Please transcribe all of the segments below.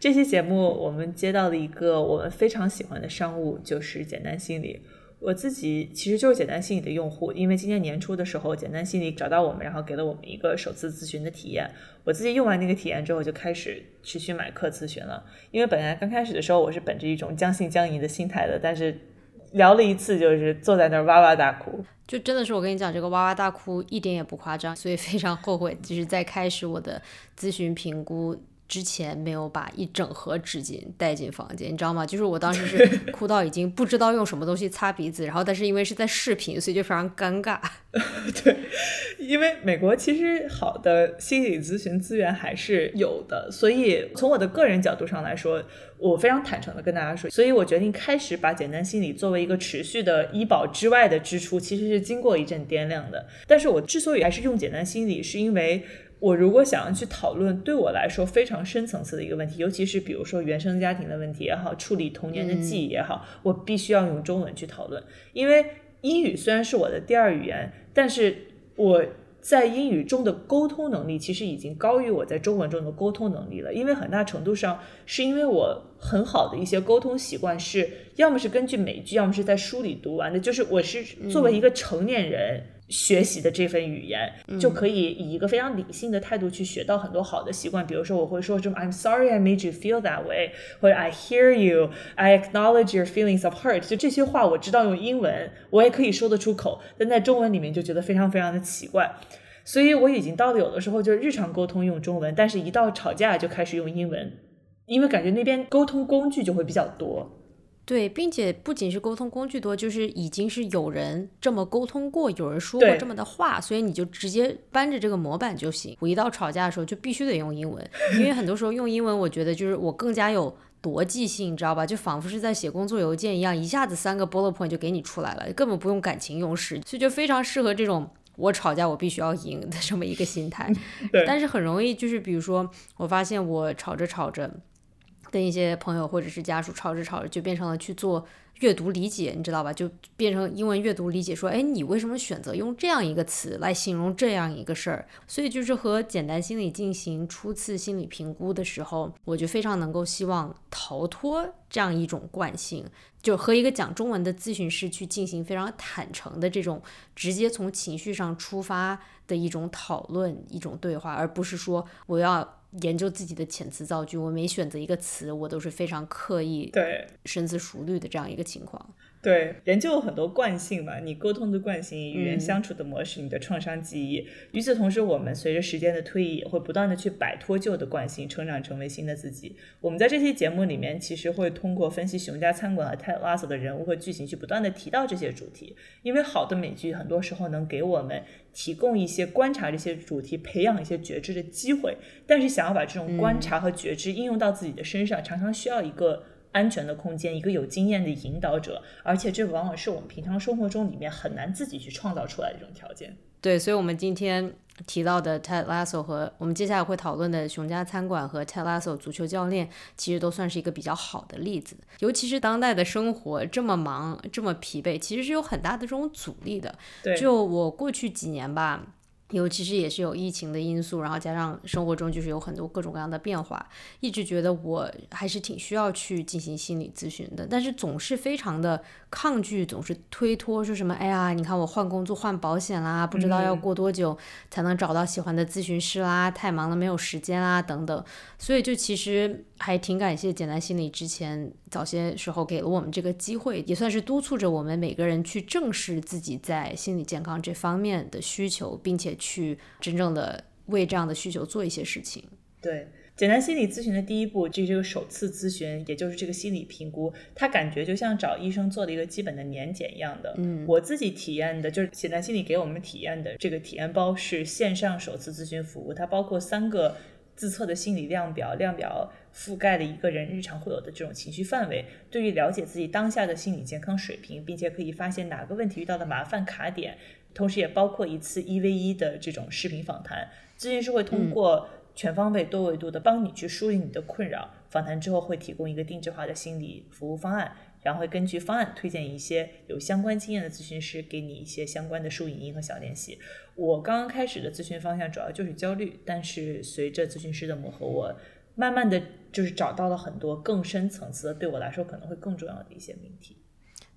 这期节目我们接到了一个我们非常喜欢的商务，就是简单心理。我自己其实就是简单心理的用户，因为今年年初的时候，简单心理找到我们，然后给了我们一个首次咨询的体验。我自己用完那个体验之后，就开始持续买课咨询了。因为本来刚开始的时候，我是本着一种将信将疑的心态的，但是聊了一次，就是坐在那儿哇哇大哭。就真的是我跟你讲，这个哇哇大哭一点也不夸张，所以非常后悔，就是在开始我的咨询评估。之前没有把一整盒纸巾带进房间，你知道吗？就是我当时是 哭到已经不知道用什么东西擦鼻子，然后但是因为是在视频，所以就非常尴尬。对，因为美国其实好的心理咨询资源还是有的，所以从我的个人角度上来说，我非常坦诚的跟大家说，所以我决定开始把简单心理作为一个持续的医保之外的支出，其实是经过一阵掂量的。但是我之所以还是用简单心理，是因为。我如果想要去讨论对我来说非常深层次的一个问题，尤其是比如说原生家庭的问题也好，处理童年的记忆也好，我必须要用中文去讨论。因为英语虽然是我的第二语言，但是我在英语中的沟通能力其实已经高于我在中文中的沟通能力了。因为很大程度上是因为我很好的一些沟通习惯是要么是根据美剧，要么是在书里读完的，就是我是作为一个成年人。学习的这份语言就可以以一个非常理性的态度去学到很多好的习惯。比如说，我会说什么 "I'm sorry I made you feel that way"，或者 "I hear you", "I acknowledge your feelings of hurt"。就这些话，我知道用英文我也可以说得出口，但在中文里面就觉得非常非常的奇怪。所以我已经到了有的时候就是日常沟通用中文，但是一到吵架就开始用英文，因为感觉那边沟通工具就会比较多。对，并且不仅是沟通工具多，就是已经是有人这么沟通过，有人说过这么的话，所以你就直接搬着这个模板就行。我一到吵架的时候，就必须得用英文，因为很多时候用英文，我觉得就是我更加有逻辑性，你知道吧？就仿佛是在写工作邮件一样，一下子三个 bullet point 就给你出来了，根本不用感情用事，所以就非常适合这种我吵架我必须要赢的这么一个心态。但是很容易就是，比如说我发现我吵着吵着。跟一些朋友或者是家属吵着吵着，就变成了去做阅读理解，你知道吧？就变成英文阅读理解，说，哎，你为什么选择用这样一个词来形容这样一个事儿？所以就是和简单心理进行初次心理评估的时候，我就非常能够希望逃脱这样一种惯性，就和一个讲中文的咨询师去进行非常坦诚的这种直接从情绪上出发的一种讨论、一种对话，而不是说我要。研究自己的遣词造句，我每选择一个词，我都是非常刻意、对深思熟虑的这样一个情况。对，人就有很多惯性嘛，你沟通的惯性、与人相处的模式、你的创伤记忆。与此同时，我们随着时间的推移，也会不断的去摆脱旧的惯性，成长成为新的自己。我们在这期节目里面，其实会通过分析熊家餐馆和泰拉索的人物和剧情，去不断的提到这些主题。因为好的美剧很多时候能给我们提供一些观察这些主题、培养一些觉知的机会。但是，想要把这种观察和觉知应用到自己的身上，常常需要一个。安全的空间，一个有经验的引导者，而且这往往是我们平常生活中里面很难自己去创造出来的这种条件。对，所以，我们今天提到的 Ted Lasso 和我们接下来会讨论的熊家餐馆和 Ted Lasso 足球教练，其实都算是一个比较好的例子。尤其是当代的生活这么忙，这么疲惫，其实是有很大的这种阻力的。对，就我过去几年吧。尤其是也是有疫情的因素，然后加上生活中就是有很多各种各样的变化，一直觉得我还是挺需要去进行心理咨询的，但是总是非常的抗拒，总是推脱，说什么哎呀，你看我换工作换保险啦，不知道要过多久才能找到喜欢的咨询师啦，太忙了没有时间啦等等，所以就其实还挺感谢简单心理之前早些时候给了我们这个机会，也算是督促着我们每个人去正视自己在心理健康这方面的需求，并且。去真正的为这样的需求做一些事情。对，简单心理咨询的第一步就是这个首次咨询，也就是这个心理评估。他感觉就像找医生做了一个基本的年检一样的。嗯，我自己体验的就是简单心理给我们体验的这个体验包是线上首次咨询服务，它包括三个自测的心理量表，量表覆盖了一个人日常会有的这种情绪范围。对于了解自己当下的心理健康水平，并且可以发现哪个问题遇到的麻烦卡点。同时也包括一次一 v 一的这种视频访谈，咨询师会通过全方位、多维度的帮你去梳理你的困扰。访谈之后会提供一个定制化的心理服务方案，然后会根据方案推荐一些有相关经验的咨询师，给你一些相关的书影音和小练习。我刚刚开始的咨询方向主要就是焦虑，但是随着咨询师的磨合，我慢慢的就是找到了很多更深层次的，对我来说可能会更重要的一些命题。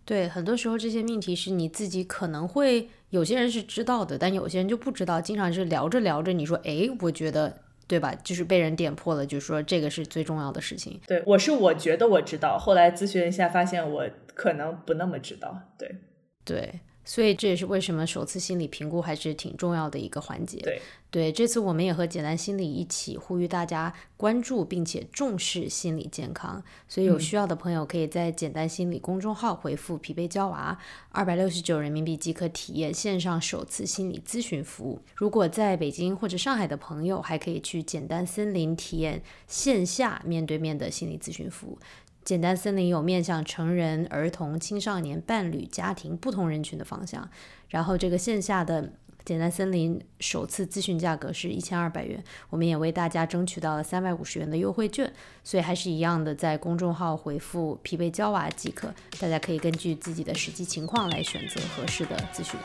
对，很多时候这些命题是你自己可能会有些人是知道的，但有些人就不知道。经常是聊着聊着，你说，哎，我觉得，对吧？就是被人点破了，就说这个是最重要的事情。对，我是我觉得我知道，后来咨询一下发现我可能不那么知道。对，对。所以这也是为什么首次心理评估还是挺重要的一个环节。对对，这次我们也和简单心理一起呼吁大家关注并且重视心理健康。所以有需要的朋友可以在简单心理公众号回复“疲惫娇娃”，二百六十九人民币即可体验线上首次心理咨询服务。如果在北京或者上海的朋友，还可以去简单森林体验线下面对面的心理咨询服务。简单森林有面向成人、儿童、青少年、伴侣、家庭不同人群的方向。然后这个线下的简单森林首次咨询价格是一千二百元，我们也为大家争取到了三百五十元的优惠券。所以还是一样的，在公众号回复“疲惫娇娃”即可，大家可以根据自己的实际情况来选择合适的咨询。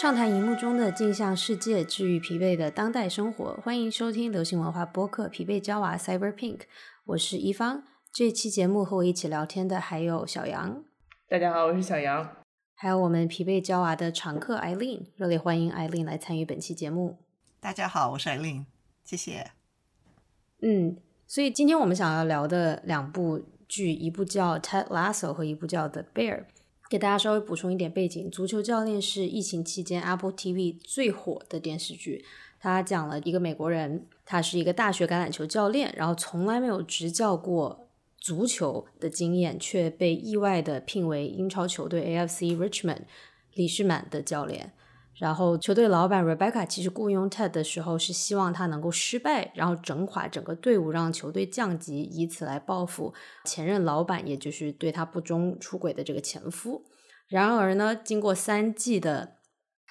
畅谈荧幕中的镜像世界，治愈疲惫的当代生活。欢迎收听流行文化播客《疲惫娇娃 Cyber Pink》，我是一方。这期节目和我一起聊天的还有小杨。大家好，我是小杨。还有我们疲惫娇娃的常客艾琳，热烈欢迎艾琳来参与本期节目。大家好，我是艾琳，谢谢。嗯，所以今天我们想要聊的两部剧，一部叫《Ted Lasso》和一部叫《The Bear》。给大家稍微补充一点背景，《足球教练》是疫情期间 Apple TV 最火的电视剧。他讲了一个美国人，他是一个大学橄榄球教练，然后从来没有执教过足球的经验，却被意外的聘为英超球队 AFC Richmond 李士满的教练。然后球队老板 Rebecca 其实雇佣 Ted 的时候是希望他能够失败，然后整垮整个队伍，让球队降级，以此来报复前任老板，也就是对他不忠出轨的这个前夫。然而呢，经过三季的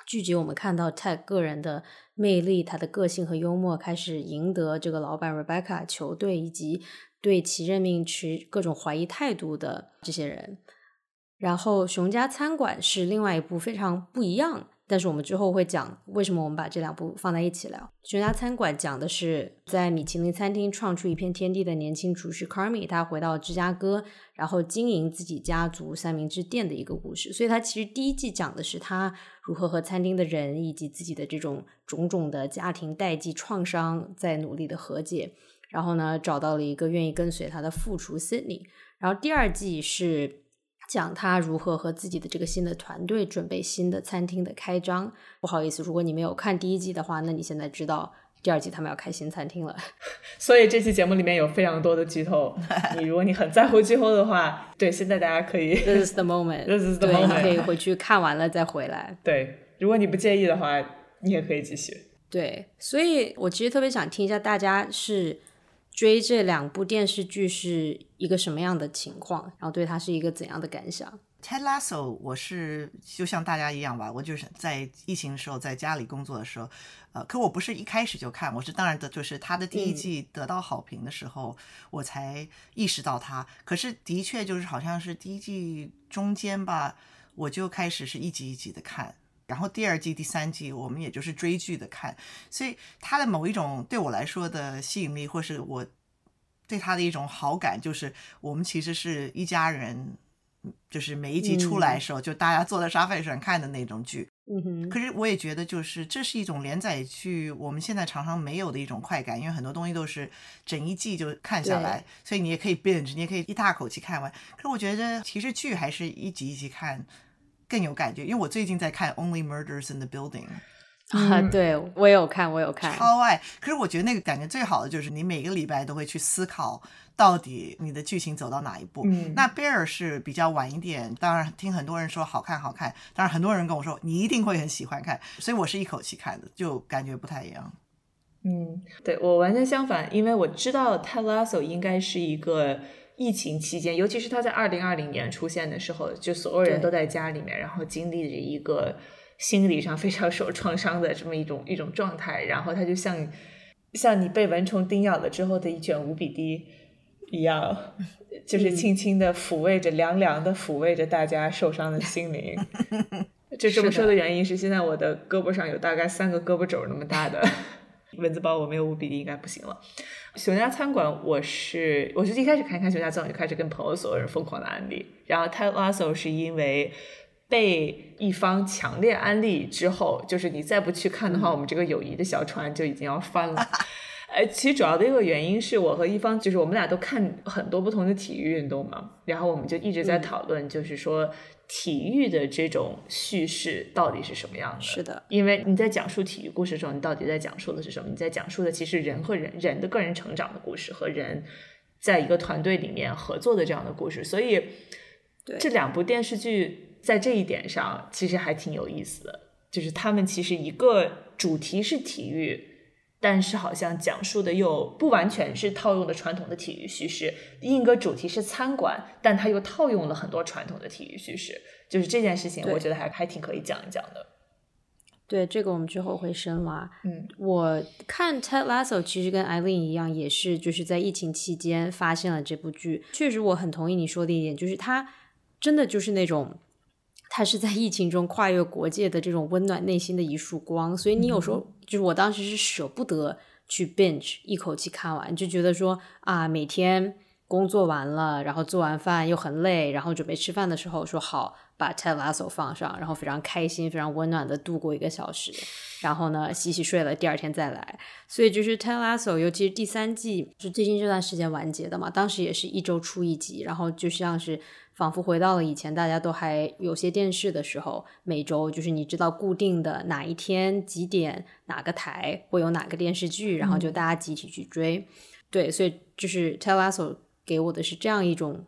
聚集，我们看到 Ted 个人的魅力，他的个性和幽默开始赢得这个老板 Rebecca 球队以及对其任命持各种怀疑态度的这些人。然后熊家餐馆是另外一部非常不一样。但是我们之后会讲为什么我们把这两部放在一起聊。《悬家餐馆》讲的是在米其林餐厅创出一片天地的年轻厨师 Carmy，他回到芝加哥，然后经营自己家族三明治店的一个故事。所以，他其实第一季讲的是他如何和餐厅的人以及自己的这种种种的家庭代际创伤在努力的和解。然后呢，找到了一个愿意跟随他的副厨 Sydney。然后第二季是。讲他如何和自己的这个新的团队准备新的餐厅的开张。不好意思，如果你没有看第一季的话，那你现在知道第二季他们要开新餐厅了。所以这期节目里面有非常多的剧透。你如果你很在乎剧透的话，对，现在大家可以。This is the moment. This is the moment. 可以回去看完了再回来。对，如果你不介意的话，你也可以继续。对，所以我其实特别想听一下大家是。追这两部电视剧是一个什么样的情况？然后对他是一个怎样的感想？Ted Lasso，我是就像大家一样吧，我就是在疫情的时候在家里工作的时候，呃，可我不是一开始就看，我是当然的，就是他的第一季得到好评的时候，我才意识到他。可是的确就是好像是第一季中间吧，我就开始是一集一集的看。然后第二季、第三季，我们也就是追剧的看，所以它的某一种对我来说的吸引力，或是我对它的一种好感，就是我们其实是一家人，就是每一集出来的时候，就大家坐在沙发上看的那种剧。嗯哼。可是我也觉得，就是这是一种连载剧，我们现在常常没有的一种快感，因为很多东西都是整一季就看下来，所以你也可以 binge，你也可以一大口气看完。可是我觉得，其实剧还是一集一集看。更有感觉，因为我最近在看《Only Murders in the Building》啊，对我也有看，我有看，超爱。可是我觉得那个感觉最好的就是你每个礼拜都会去思考，到底你的剧情走到哪一步。嗯那《Bear》是比较晚一点，当然听很多人说好看，好看。当然很多人跟我说你一定会很喜欢看，所以我是一口气看的，就感觉不太一样。嗯，对我完全相反，因为我知道《Ted Lasso》应该是一个。疫情期间，尤其是他在二零二零年出现的时候，就所有人都在家里面，然后经历着一个心理上非常受创伤的这么一种一种状态，然后他就像像你被蚊虫叮咬了之后的一卷五笔滴，一样，就是轻轻的抚慰着、凉凉的抚慰着大家受伤的心灵。就这么说的原因是，现在我的胳膊上有大概三个胳膊肘那么大的 蚊子包，我没有五笔滴应该不行了。熊家餐馆，我是我是一开始看一看熊家餐馆就开始跟朋友所有人疯狂的安利，然后 Ted Lasso 是因为被一方强烈安利之后，就是你再不去看的话，我们这个友谊的小船就已经要翻了。呃，其实主要的一个原因是我和一方，就是我们俩都看很多不同的体育运动嘛，然后我们就一直在讨论，就是说体育的这种叙事到底是什么样的？是的，因为你在讲述体育故事的时候，你到底在讲述的是什么？你在讲述的其实人和人人的个人成长的故事和人在一个团队里面合作的这样的故事，所以这两部电视剧在这一点上其实还挺有意思的，就是他们其实一个主题是体育。但是好像讲述的又不完全是套用的传统的体育叙事，另一个主题是餐馆，但他又套用了很多传统的体育叙事，就是这件事情，我觉得还还挺可以讲一讲的。对，这个我们之后会深挖。嗯，我看 Ted Lasso 其实跟 Eileen 一样，也是就是在疫情期间发现了这部剧。确实，我很同意你说的一点，就是它真的就是那种。它是在疫情中跨越国界的这种温暖内心的一束光，所以你有时候就是我当时是舍不得去 binge 一口气看完，就觉得说啊，每天工作完了，然后做完饭又很累，然后准备吃饭的时候说好把 Ted Lasso 放上，然后非常开心、非常温暖的度过一个小时，然后呢洗洗睡了，第二天再来。所以就是 Ted Lasso，尤其是第三季是最近这段时间完结的嘛，当时也是一周出一集，然后就像是。仿佛回到了以前，大家都还有些电视的时候，每周就是你知道固定的哪一天几点哪个台会有哪个电视剧，然后就大家集体去追。对，所以就是 Ted Lasso 给我的是这样一种。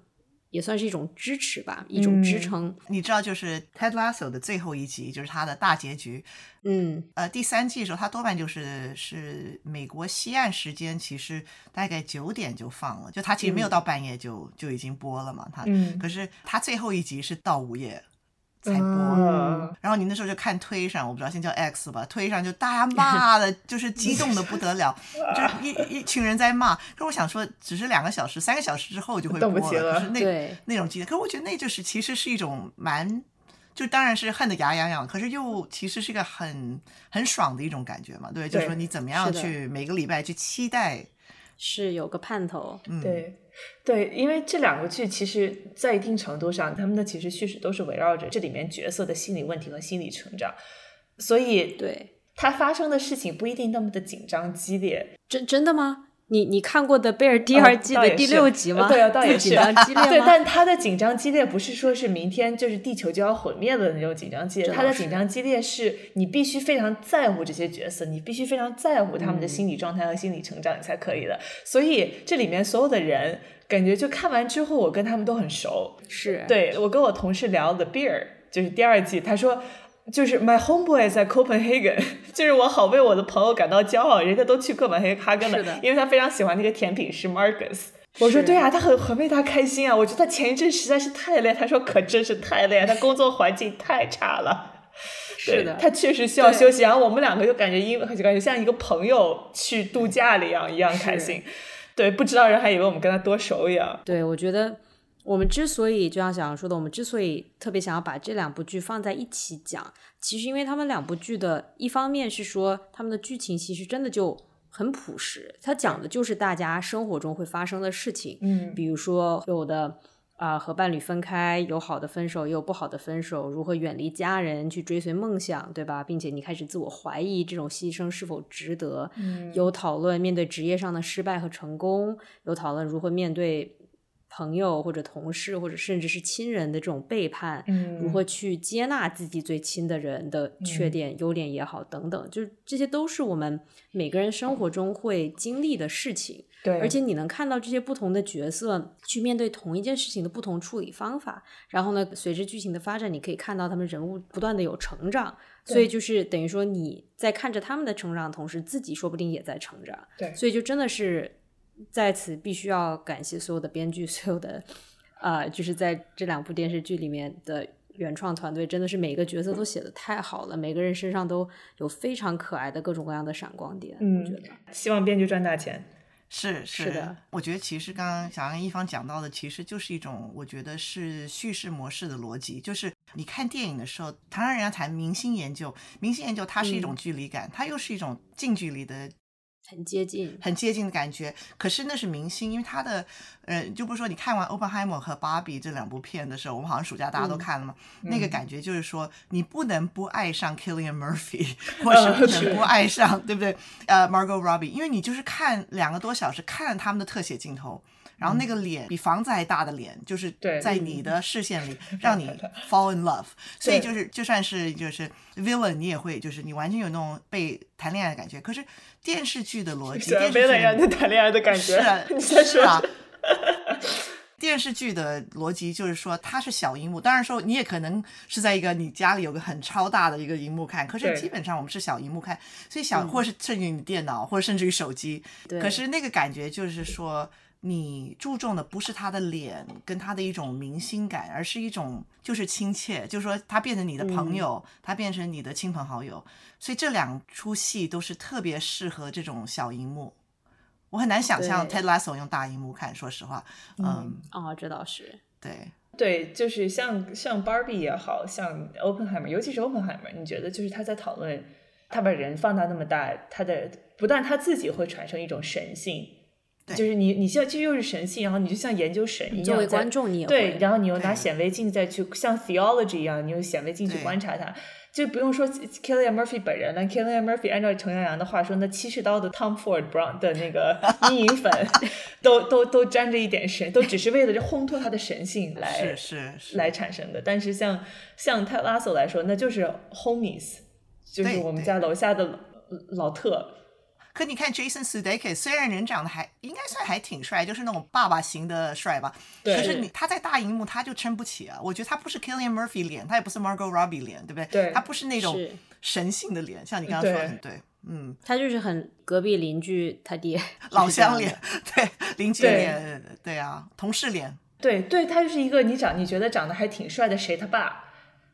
也算是一种支持吧，一种支撑。你知道，就是 Ted Lasso 的最后一集，就是它的大结局。嗯，呃，第三季的时候，它多半就是是美国西岸时间，其实大概九点就放了，就它其实没有到半夜就就已经播了嘛。它，可是它最后一集是到午夜。才播，然后你那时候就看推上，我不知道先叫 X 吧，推上就大家骂的，就是激动的不得了，就一一群人在骂。可是我想说，只是两个小时、三个小时之后就会播了，就是那那种激动。可是我觉得那就是其实是一种蛮，就当然是恨得牙痒痒，可是又其实是一个很很爽的一种感觉嘛。对，就是说你怎么样去每个礼拜去期待，是有个盼头，嗯，对。对，因为这两个剧其实，在一定程度上，他们的其实叙事都是围绕着这里面角色的心理问题和心理成长，所以对它发生的事情不一定那么的紧张激烈。真真的吗？你你看过的贝尔第二季的第六集吗？对啊，倒也是紧张激烈 对，但他的紧张激烈不是说是明天就是地球就要毁灭的那种紧张激烈，他的紧张激烈是你必须非常在乎这些角色，你必须非常在乎他们的心理状态和心理成长，你才可以的。所以这里面所有的人，感觉就看完之后，我跟他们都很熟。是对我跟我同事聊 The Bear，就是第二季，他说。就是 my homeboy 在 Copenhagen，就是我好为我的朋友感到骄傲，人家都去哥本哈根了，因为他非常喜欢那个甜品师 Marcus。我说对啊，他很很为他开心啊。我觉得他前一阵实在是太累，他说可真是太累，他工作环境太差了。是的，他确实需要休息。然后我们两个就感觉因为就感觉像一个朋友去度假了一样，一样开心。对，不知道人还以为我们跟他多熟一样。对，我觉得。我们之所以就像小杨说的，我们之所以特别想要把这两部剧放在一起讲，其实因为他们两部剧的一方面是说他们的剧情其实真的就很朴实，它讲的就是大家生活中会发生的事情，嗯，比如说有的啊和伴侣分开，有好的分手，也有不好的分手，如何远离家人去追随梦想，对吧？并且你开始自我怀疑这种牺牲是否值得，嗯，有讨论面对职业上的失败和成功，有讨论如何面对。朋友或者同事或者甚至是亲人的这种背叛，如何去接纳自己最亲的人的缺点、优点也好，等等，就是这些都是我们每个人生活中会经历的事情。对，而且你能看到这些不同的角色去面对同一件事情的不同处理方法。然后呢，随着剧情的发展，你可以看到他们人物不断的有成长。所以就是等于说你在看着他们的成长的同时，自己说不定也在成长。对，所以就真的是。在此必须要感谢所有的编剧，所有的呃，就是在这两部电视剧里面的原创团队，真的是每个角色都写的太好了，每个人身上都有非常可爱的各种各样的闪光点。嗯，我觉得希望编剧赚大钱。是是的，我觉得其实刚刚想让一方讲到的，其实就是一种我觉得是叙事模式的逻辑，就是你看电影的时候，常常人家谈明星研究，明星研究它是一种距离感，它又是一种近距离的。很接近，很接近的感觉。可是那是明星，因为他的，呃，就不说你看完《o p e n h e i m e r 和《芭比》这两部片的时候，我们好像暑假大家都看了嘛，那个感觉就是说，你不能不爱上 Killian Murphy，或是不能不爱上，对不对？呃，Margot Robbie，因为你就是看两个多小时，看了他们的特写镜头。然后那个脸比房子还大的脸，就是在你的视线里 让你 fall in love，所以就是就算是就是 villain，你也会就是你完全有那种被谈恋爱的感觉。可是电视剧的逻辑，电视剧让你谈恋爱的感觉，是啊，是啊。电视剧的逻辑就是说它是小荧幕，当然说你也可能是在一个你家里有个很超大的一个荧幕看，可是基本上我们是小荧幕看，所以小或是甚至于你电脑或者甚至于手机，可是那个感觉就是说。你注重的不是他的脸跟他的一种明星感，而是一种就是亲切，就是说他变成你的朋友，他变成你的亲朋好友，所以这两出戏都是特别适合这种小荧幕。我很难想象 Ted Lasso 用大荧幕看，说实话，嗯，哦，这倒是，对对，就是像像 Barbie 也好像 Oppenheimer，尤其是 Oppenheimer，你觉得就是他在讨论他把人放大那么大，他的不但他自己会产生一种神性。就是你，你像其实又是神性，然后你就像研究神一样。作为观众，你也对，然后你又拿显微镜再去像 theology 一样，你用显微镜去观察它，就不用说 Killian Murphy 本人了。Killian Murphy 按照程阳阳的话说，那七十刀的 Tom Ford Brown 的那个 阴影粉，都都都沾着一点神，都只是为了烘托他的神性 来是是来产生的。但是像像泰拉索来说，那就是 homies，就是我们家楼下的老特。可你看 Jason Sudeikis，虽然人长得还应该算还挺帅，就是那种爸爸型的帅吧。对。可是你他在大荧幕他就撑不起啊！我觉得他不是 Killian Murphy 脸，他也不是 Margot Robbie 脸，对不对？对。他不是那种神性的脸，像你刚刚说的很对。嗯。他就是很隔壁邻居他爹。老乡脸，对邻居脸，对啊，同事脸。对对，他就是一个你长你觉得长得还挺帅的谁他爸。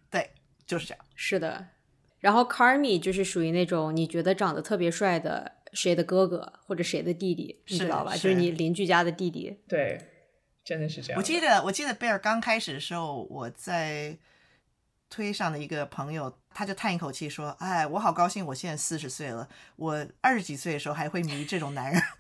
对，就是这样。是的。然后 Carmy 就是属于那种你觉得长得特别帅的。谁的哥哥或者谁的弟弟，你知道吧？就是你邻居家的弟弟。对，真的是这样。我记得，我记得贝尔刚开始的时候，我在推上的一个朋友，他就叹一口气说：“哎，我好高兴，我现在四十岁了，我二十几岁的时候还会迷这种男人。”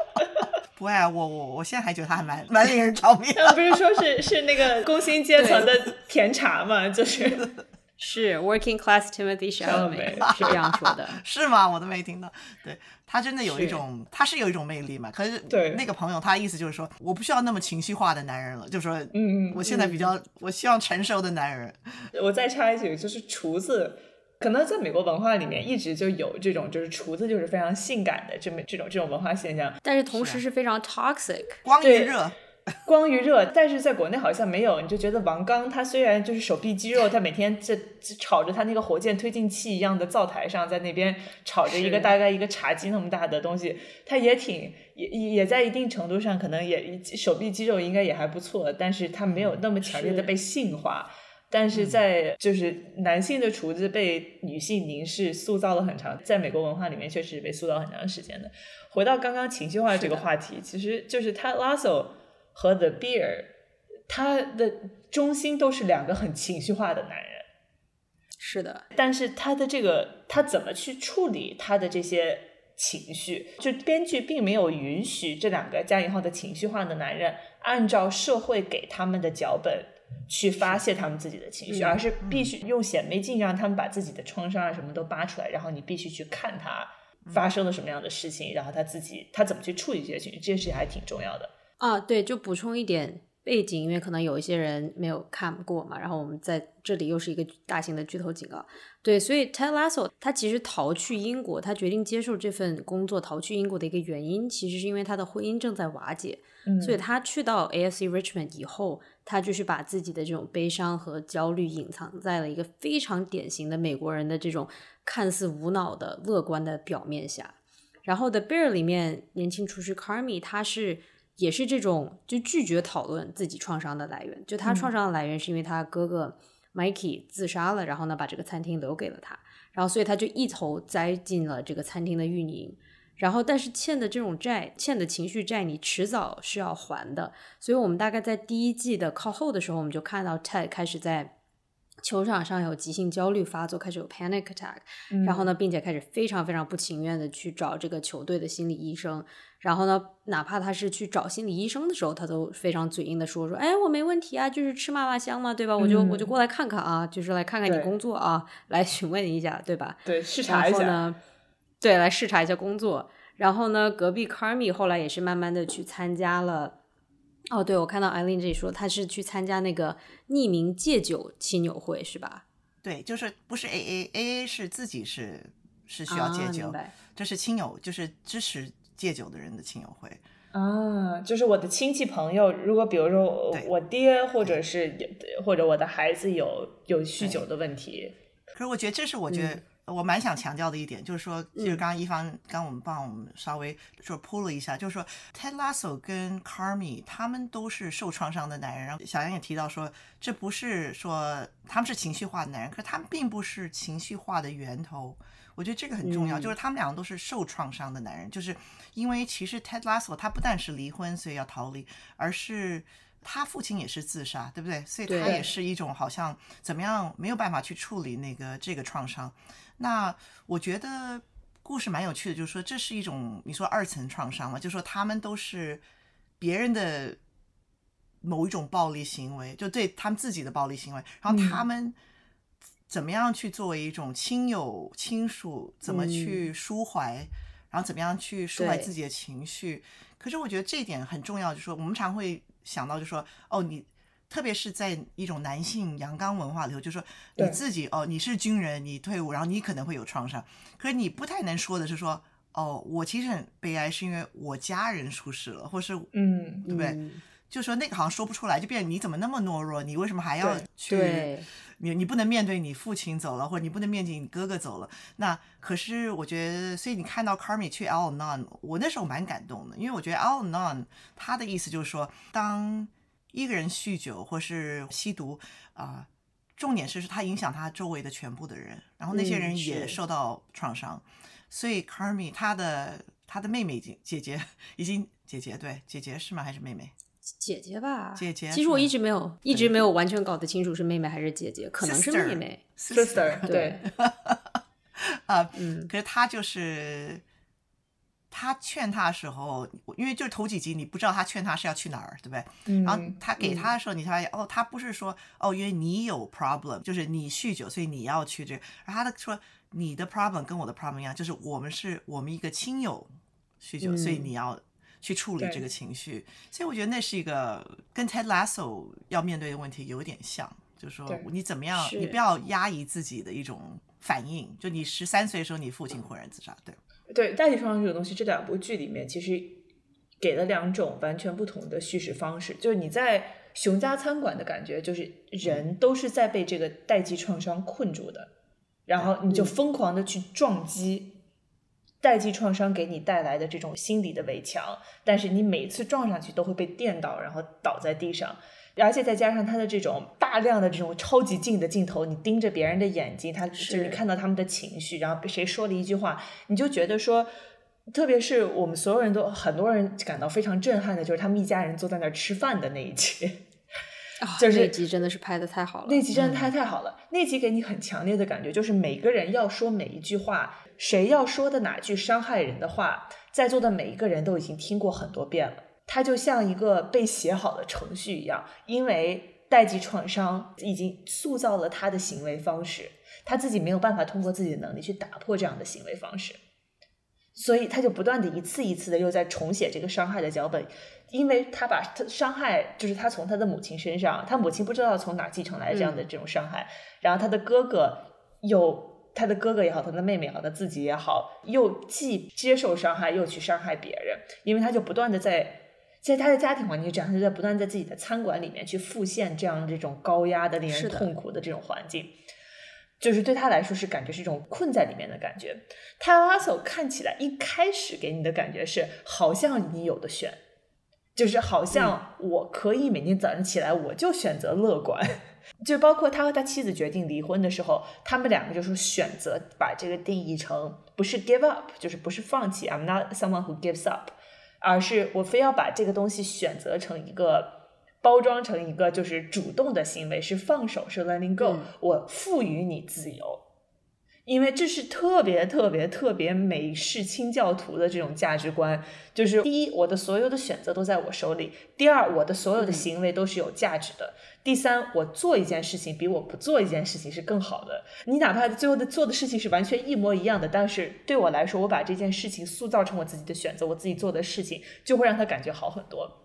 不会啊，我我我现在还觉得他还蛮蛮令人着迷的。不是说是是那个工薪阶层的甜茶嘛，就是。是 working class Timothy Chalamet 是这样说的，是吗？我都没听到。对他真的有一种，他是有一种魅力嘛。可是对那个朋友，他意思就是说，我不需要那么情绪化的男人了，就说，嗯嗯，我现在比较，我希望成熟的男人。我再插一句，就是厨子，可能在美国文化里面一直就有这种，就是厨子就是非常性感的这么这种这种文化现象，但是同时是非常 toxic，光与热。光与热，但是在国内好像没有。你就觉得王刚他虽然就是手臂肌肉，他每天这炒着他那个火箭推进器一样的灶台上，在那边炒着一个大概一个茶几那么大的东西，他也挺也也在一定程度上可能也手臂肌肉应该也还不错，但是他没有那么强烈的被性化。但是在就是男性的厨子被女性凝视塑造了很长，在美国文化里面确实被塑造很长时间的。回到刚刚情绪化这个话题，其实就是他拉索。和 The Bear，他的中心都是两个很情绪化的男人。是的，但是他的这个他怎么去处理他的这些情绪？就编剧并没有允许这两个加引号的情绪化的男人按照社会给他们的脚本去发泄他们自己的情绪，而是必须用显微镜让他们把自己的创伤啊什么都扒出来，然后你必须去看他发生了什么样的事情，然后他自己他怎么去处理这些情绪，这些事情还挺重要的。啊，对，就补充一点背景，因为可能有一些人没有看过嘛。然后我们在这里又是一个大型的剧透警告。对，所以 Ted Lasso 他其实逃去英国，他决定接受这份工作，逃去英国的一个原因，其实是因为他的婚姻正在瓦解。嗯，所以他去到 AFC Richmond 以后，他就是把自己的这种悲伤和焦虑隐藏在了一个非常典型的美国人的这种看似无脑的乐观的表面下。然后 The Bear 里面年轻厨师 Carmy 他是。也是这种，就拒绝讨论自己创伤的来源。就他创伤的来源是因为他哥哥 Mikey 自杀了，然后呢把这个餐厅留给了他，然后所以他就一头栽进了这个餐厅的运营。然后但是欠的这种债，欠的情绪债，你迟早是要还的。所以我们大概在第一季的靠后的时候，我们就看到 Ted 开始在。球场上有急性焦虑发作，开始有 panic attack，然后呢，并且开始非常非常不情愿的去找这个球队的心理医生。然后呢，哪怕他是去找心理医生的时候，他都非常嘴硬的说说，哎，我没问题啊，就是吃嘛嘛香嘛，对吧？我就我就过来看看啊，就是来看看你工作啊，来询问一下，对吧？对，视察一下。呢，对，来视察一下工作。然后呢，隔壁 Carmi 后来也是慢慢的去参加了。哦，对，我看到艾琳这里说，他是去参加那个匿名戒酒亲友会，是吧？对，就是不是 A A A A 是自己是是需要戒酒，这是亲友，就是支持戒酒的人的亲友会。啊，就是我的亲戚朋友，如果比如说我爹或者是或者我的孩子有有酗酒的问题，可是我觉得这是我觉得。我蛮想强调的一点就是说，就是刚刚一方刚我们帮我们稍微说铺了一下，就是说 Ted Lasso 跟 Carmi 他们都是受创伤的男人。然后小杨也提到说，这不是说他们是情绪化的男人，可是他们并不是情绪化的源头。我觉得这个很重要，就是他们两个都是受创伤的男人。就是因为其实 Ted Lasso 他不但是离婚所以要逃离，而是他父亲也是自杀，对不对？所以他也是一种好像怎么样没有办法去处理那个这个创伤。那我觉得故事蛮有趣的，就是说这是一种你说二层创伤嘛，就是说他们都是别人的某一种暴力行为，就对他们自己的暴力行为，然后他们怎么样去作为一种亲友亲属，怎么去抒怀，然后怎么样去抒怀自己的情绪。可是我觉得这一点很重要，就是说我们常会想到，就说哦你。特别是在一种男性阳刚文化里头，就说你自己哦，你是军人，你退伍，然后你可能会有创伤，可是你不太能说的是说哦，我其实很悲哀，是因为我家人出事了，或是嗯，对不对？就说那个好像说不出来，就变你怎么那么懦弱？你为什么还要去？你你不能面对你父亲走了，或者你不能面对你哥哥走了？那可是我觉得，所以你看到 Carmi 去 Al Non，我那时候蛮感动的，因为我觉得 Al Non 他的意思就是说当。一个人酗酒或是吸毒啊，重点是是他影响他周围的全部的人，然后那些人也受到创伤。所以 Carmi 他的他的妹妹已经姐姐已经姐姐对姐姐是吗？还是妹妹？姐姐吧，姐姐。其实我一直没有一直没有完全搞得清楚是妹妹还是姐姐，可能是妹妹。Sister 对。啊，嗯，可是他就是。他劝他的时候，因为就是头几集你不知道他劝他是要去哪儿，对不对？然后他给他的时候，你才发现哦，他不是说哦，因为你有 problem，就是你酗酒，所以你要去这。然后他说你的 problem 跟我的 problem 一样，就是我们是我们一个亲友酗酒，所以你要去处理这个情绪。所以我觉得那是一个跟 Ted Lasso 要面对的问题有点像，就是说你怎么样，你不要压抑自己的一种反应。就你十三岁的时候，你父亲忽然自杀，对。对代际创伤这种东西，这两部剧里面其实给了两种完全不同的叙事方式。就是你在熊家餐馆的感觉，就是人都是在被这个代际创伤困住的，然后你就疯狂的去撞击代际创伤给你带来的这种心理的围墙，但是你每次撞上去都会被电到，然后倒在地上。而且再加上他的这种大量的这种超级近的镜头，你盯着别人的眼睛，他就是看到他们的情绪，然后谁说了一句话，你就觉得说，特别是我们所有人都很多人感到非常震撼的，就是他们一家人坐在那儿吃饭的那一集，就是那集真的是拍的太好了，那集真的拍太好了，那集给你很强烈的感觉，就是每个人要说每一句话，谁要说的哪句伤害人的话，在座的每一个人都已经听过很多遍了。他就像一个被写好的程序一样，因为代际创伤已经塑造了他的行为方式，他自己没有办法通过自己的能力去打破这样的行为方式，所以他就不断的一次一次的又在重写这个伤害的脚本，因为他把他伤害就是他从他的母亲身上，他母亲不知道从哪继承来这样的这种伤害，然后他的哥哥又他的哥哥也好，他的妹妹也好，他自己也好，又既接受伤害又去伤害别人，因为他就不断的在。其实他的家庭环境这样，他就在不断在自己的餐馆里面去复现这样这种高压的、令人痛苦的这种环境，就是对他来说是感觉是一种困在里面的感觉。泰拉索看起来一开始给你的感觉是好像你有的选，就是好像我可以每天早上起来我就选择乐观，就包括他和他妻子决定离婚的时候，他们两个就是选择把这个定义成不是 give up，就是不是放弃，I'm not someone who gives up，而是我非要把这个东西选择成一个包装成一个就是主动的行为，是放手，是 letting go，我赋予你自由。因为这是特别特别特别美式清教徒的这种价值观，就是第一，我的所有的选择都在我手里；第二，我的所有的行为都是有价值的；第三，我做一件事情比我不做一件事情是更好的。你哪怕最后的做的事情是完全一模一样的，但是对我来说，我把这件事情塑造成我自己的选择，我自己做的事情就会让他感觉好很多。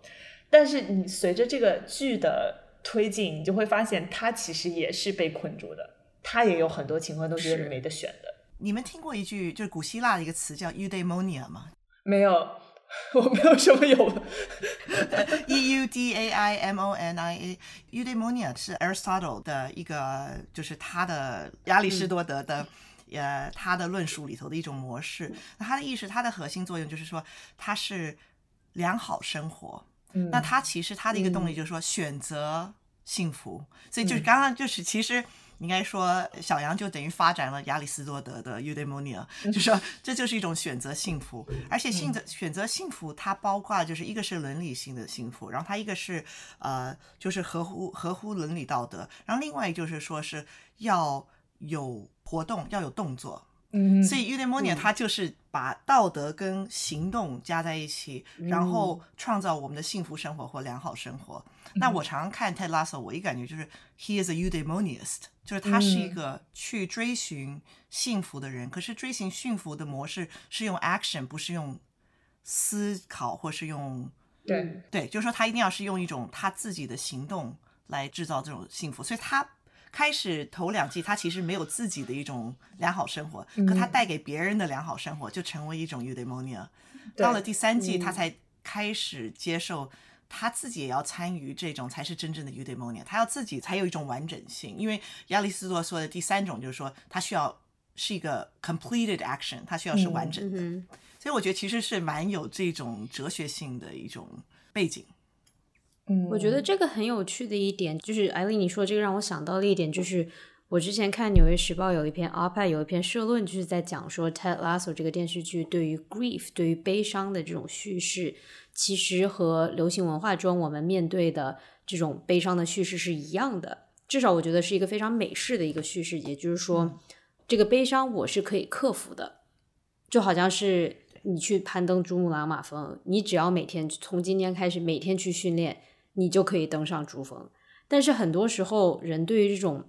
但是你随着这个剧的推进，你就会发现他其实也是被困住的。他也有很多情况都是没得选的。你们听过一句就是古希腊的一个词叫 eudaimonia 吗？没有，我没有什么有。e u d a i m o n i a eudaimonia 是 Aristotle 的一个，就是他的亚里士多德的呃他的论述里头的一种模式。那他的意识，它的核心作用就是说，它是良好生活。那他其实他的一个动力就是说选择幸福。所以就是刚刚就是其实。应该说，小杨就等于发展了亚里士多德的 eudaimonia，就说这就是一种选择幸福，而且选择选择幸福，它包括就是一个是伦理性的幸福，然后它一个是呃，就是合乎合乎伦理道德，然后另外就是说是要有活动，要有动作。嗯，所以 eudaimonia 它就是把道德跟行动加在一起，然后创造我们的幸福生活或良好生活。那我常常看 Ted Lasso，我一感觉就是 he is a eudaimoniast，就是他是一个去追寻幸福的人。可是追寻幸福的模式是用 action，不是用思考或是用对对，就是说他一定要是用一种他自己的行动来制造这种幸福。所以他。开始头两季，他其实没有自己的一种良好生活，可他带给别人的良好生活就成为一种 eudaimonia。到了第三季，他才开始接受他自己也要参与这种才是真正的 eudaimonia。他要自己才有一种完整性，因为亚里士多说的第三种就是说，他需要是一个 completed action，他需要是完整的。所以我觉得其实是蛮有这种哲学性的一种背景。嗯，我觉得这个很有趣的一点就是，艾丽你说这个让我想到了一点，就是我之前看《纽约时报》有一篇 op-ed，有一篇社论，就是在讲说 Ted Lasso 这个电视剧对于 grief，对于悲伤的这种叙事，其实和流行文化中我们面对的这种悲伤的叙事是一样的。至少我觉得是一个非常美式的一个叙事，也就是说，这个悲伤我是可以克服的，就好像是你去攀登珠穆朗玛峰，你只要每天从今天开始每天去训练。你就可以登上珠峰，但是很多时候，人对于这种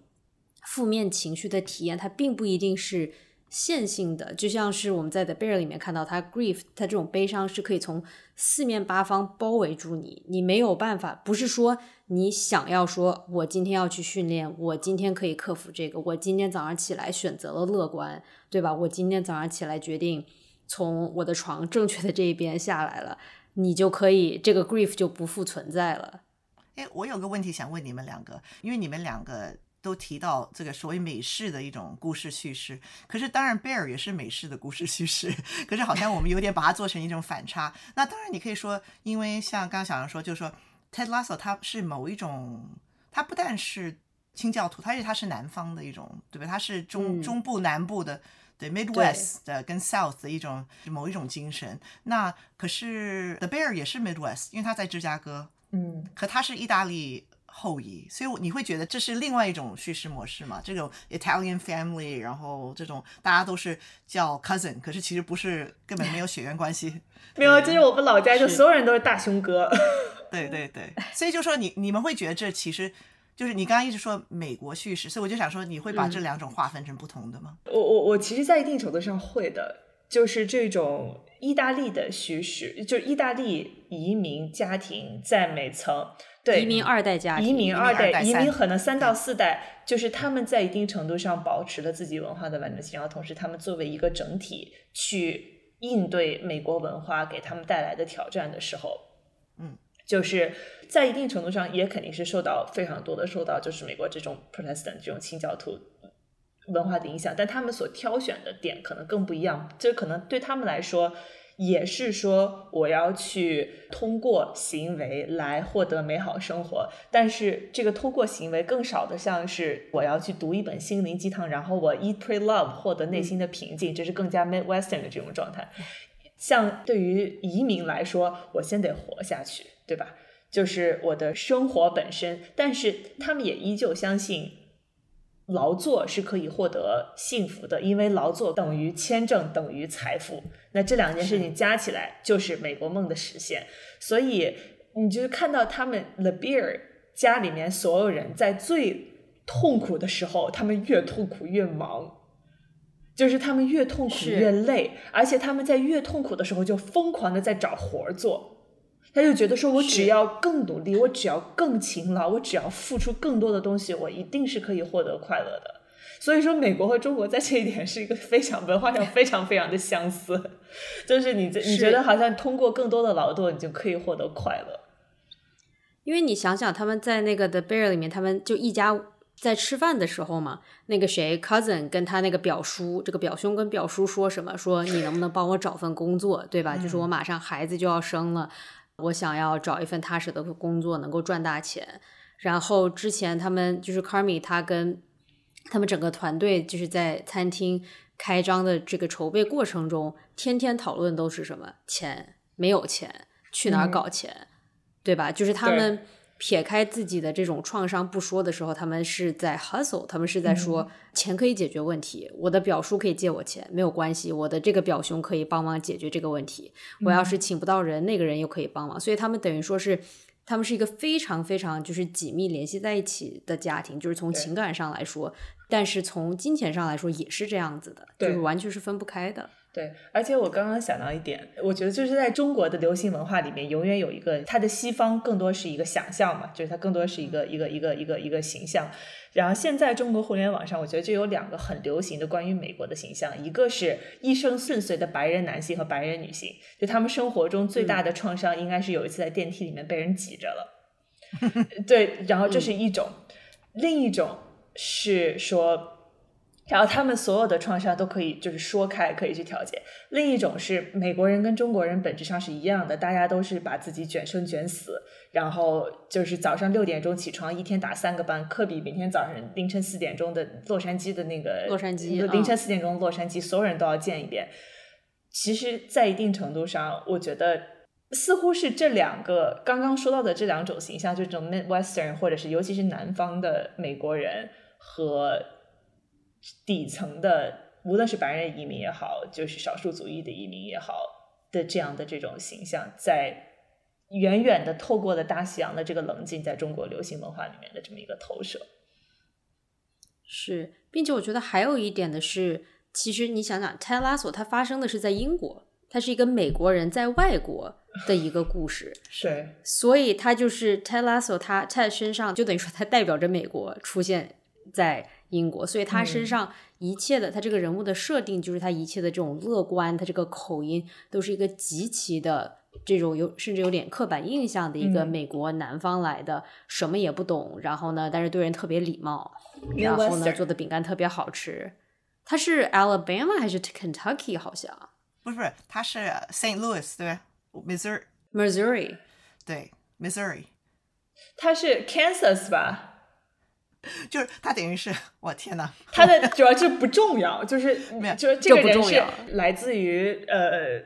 负面情绪的体验，它并不一定是线性的。就像是我们在《The Bear》里面看到，它 grief，它这种悲伤是可以从四面八方包围住你，你没有办法。不是说你想要说，我今天要去训练，我今天可以克服这个，我今天早上起来选择了乐观，对吧？我今天早上起来决定从我的床正确的这一边下来了。你就可以，这个 grief 就不复存在了。哎，我有个问题想问你们两个，因为你们两个都提到这个所谓美式的一种故事叙事，可是当然 Bear 也是美式的故事叙事，可是好像我们有点把它做成一种反差。那当然你可以说，因为像刚刚小杨说，就是说 Ted Lasso 他是某一种，他不但是清教徒，他而且他是南方的一种，对吧？他是中中部南部的。对 Midwest 的跟 South 的一种某一种精神，那可是 The Bear 也是 Midwest，因为他在芝加哥，嗯，可他是意大利后裔，所以你会觉得这是另外一种叙事模式嘛？这种 Italian family，然后这种大家都是叫 cousin，可是其实不是，根本没有血缘关系。没有，就是我们老家就所有人都是大胸哥。对对对，所以就说你你们会觉得这其实。就是你刚刚一直说美国叙事，所以我就想说，你会把这两种划分成不同的吗？我我我其实，在一定程度上会的，就是这种意大利的叙事，就是意大利移民家庭在每层对移民二代家庭，移民二代移民可能三到四代，就是他们在一定程度上保持了自己文化的完整性，然后同时他们作为一个整体去应对美国文化给他们带来的挑战的时候，嗯。就是在一定程度上，也肯定是受到非常多的受到就是美国这种 Protestant 这种清教徒文化的影响，但他们所挑选的点可能更不一样。就可能对他们来说，也是说我要去通过行为来获得美好生活，但是这个通过行为更少的像是我要去读一本心灵鸡汤，然后我 eat pray love 获得内心的平静，这是更加 midwestern 的这种状态。像对于移民来说，我先得活下去，对吧？就是我的生活本身，但是他们也依旧相信劳作是可以获得幸福的，因为劳作等于签证等于财富。那这两件事情加起来就是美国梦的实现。所以你就是看到他们 The Bear 家里面所有人在最痛苦的时候，他们越痛苦越忙。就是他们越痛苦越累，而且他们在越痛苦的时候就疯狂的在找活儿做，他就觉得说我只要更努力，我只要更勤劳，我只要付出更多的东西，我一定是可以获得快乐的。所以说，美国和中国在这一点是一个非常文化上非常非常的相似，就是你你觉得好像通过更多的劳动，你就可以获得快乐。因为你想想，他们在那个 The Bear 里面，他们就一家。在吃饭的时候嘛，那个谁，cousin 跟他那个表叔，这个表兄跟表叔说什么？说你能不能帮我找份工作，对吧？就是我马上孩子就要生了，我想要找一份踏实的工作，能够赚大钱。然后之前他们就是 Carmi，他跟他们整个团队就是在餐厅开张的这个筹备过程中，天天讨论都是什么？钱没有钱，去哪儿搞钱，对吧？就是他们。撇开自己的这种创伤不说的时候，他们是在 hustle，他们是在说钱可以解决问题。我的表叔可以借我钱，没有关系。我的这个表兄可以帮忙解决这个问题。我要是请不到人，那个人又可以帮忙。所以他们等于说是，他们是一个非常非常就是紧密联系在一起的家庭，就是从情感上来说，但是从金钱上来说也是这样子的，就是完全是分不开的。对，而且我刚刚想到一点，我觉得就是在中国的流行文化里面，永远有一个它的西方更多是一个想象嘛，就是它更多是一个一个一个一个一个形象。然后现在中国互联网上，我觉得就有两个很流行的关于美国的形象，一个是一生顺遂的白人男性和白人女性，就他们生活中最大的创伤应该是有一次在电梯里面被人挤着了。对，然后这是一种，另一种是说。然后他们所有的创伤都可以就是说开，可以去调节。另一种是美国人跟中国人本质上是一样的，大家都是把自己卷生卷死，然后就是早上六点钟起床，一天打三个班。科比每天早上凌晨四点钟的洛杉矶的那个洛杉矶凌晨四点钟洛杉矶，所有人都要见一遍。其实，在一定程度上，我觉得似乎是这两个刚刚说到的这两种形象，就这种 Midwestern 或者是尤其是南方的美国人和。底层的，无论是白人移民也好，就是少数族裔的移民也好的这样的这种形象，在远远的透过了大西洋的这个棱镜，在中国流行文化里面的这么一个投射。是，并且我觉得还有一点的是，其实你想想，泰拉索它发生的是在英国，它是一个美国人在外国的一个故事，是，所以他就是泰拉索，他在身上就等于说他代表着美国出现在。英国，所以他身上一切的，他这个人物的设定，就是他一切的这种乐观，他这个口音都是一个极其的这种有甚至有点刻板印象的一个美国南方来的，什么也不懂，然后呢，但是对人特别礼貌，然后呢，做的饼干特别好吃。他是 Alabama 还是 Kentucky？好像不是，不是，他是 Saint Louis 对，Missouri。Missouri 对，Missouri。他是 Kansas 吧？就是他等于是我天哪，他的主要就不重要，就是 没有，就是这个人是来自于呃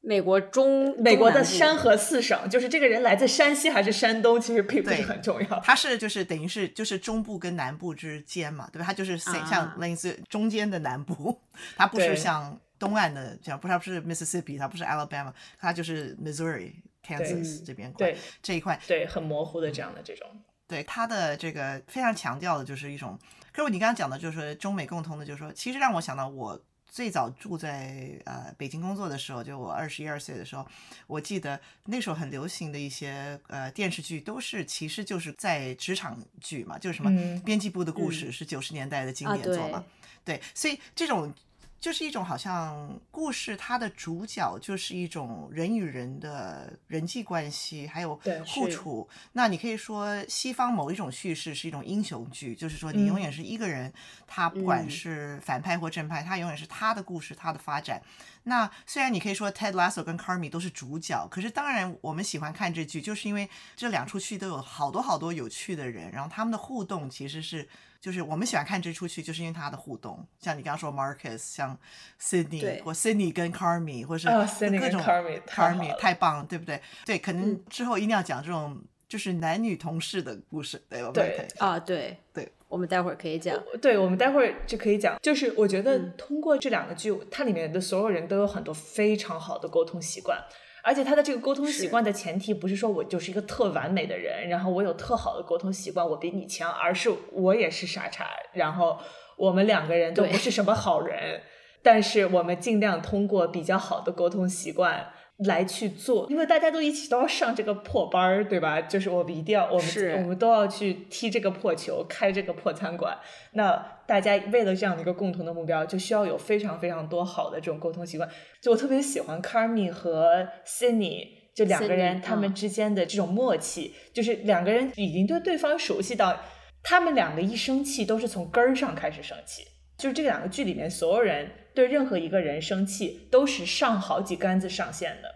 美国中美国的山河四省，就是这个人来自山西还是山东，其实并不是很重要。他是就是等于是就是中部跟南部之间嘛，对吧？他就是像类似中间的南部，他不是像东岸的这样，不是他不是 Mississippi，他不是 Alabama，他就是 Missouri、Kansas 这边对这一块，对很模糊的这样的这种。对他的这个非常强调的就是一种，可是你刚刚讲的就是中美共通的，就是说，其实让我想到我最早住在呃北京工作的时候，就我二十一二岁的时候，我记得那时候很流行的一些呃电视剧，都是其实就是在职场剧嘛，就是什么编辑部的故事是九十年代的经典作嘛，对，所以这种。就是一种好像故事，它的主角就是一种人与人的人际关系，还有互处。那你可以说，西方某一种叙事是一种英雄剧，就是说你永远是一个人，他不管是反派或正派，他永远是他的故事，他的发展。那虽然你可以说 Ted Lasso 跟 Carmy 都是主角，可是当然我们喜欢看这剧，就是因为这两出剧都有好多好多有趣的人，然后他们的互动其实是，就是我们喜欢看这出剧，就是因为它的互动。像你刚刚说 Marcus，像 Sydney 或 Sydney 跟 Carmi，或是各种 Carmy，Carmy 太棒，对不对？对，可能之后一定要讲这种就是男女同事的故事，对吧？对啊，对对。我们待会儿可以讲，对，我们待会儿就可以讲。就是我觉得通过这两个剧，它里面的所有人都有很多非常好的沟通习惯，而且他的这个沟通习惯的前提不是说我就是一个特完美的人，然后我有特好的沟通习惯，我比你强，而是我也是傻叉，然后我们两个人都不是什么好人，但是我们尽量通过比较好的沟通习惯。来去做，因为大家都一起都要上这个破班儿，对吧？就是我们一定要，我们我们都要去踢这个破球，开这个破餐馆。那大家为了这样的一个共同的目标，就需要有非常非常多好的这种沟通习惯。就我特别喜欢 Carmi 和 Cindy，就两个人他们之间的这种默契，就是两个人已经对对方熟悉到，他们两个一生气都是从根儿上开始生气。就是这两个剧里面所有人。对任何一个人生气都是上好几杆子上线的，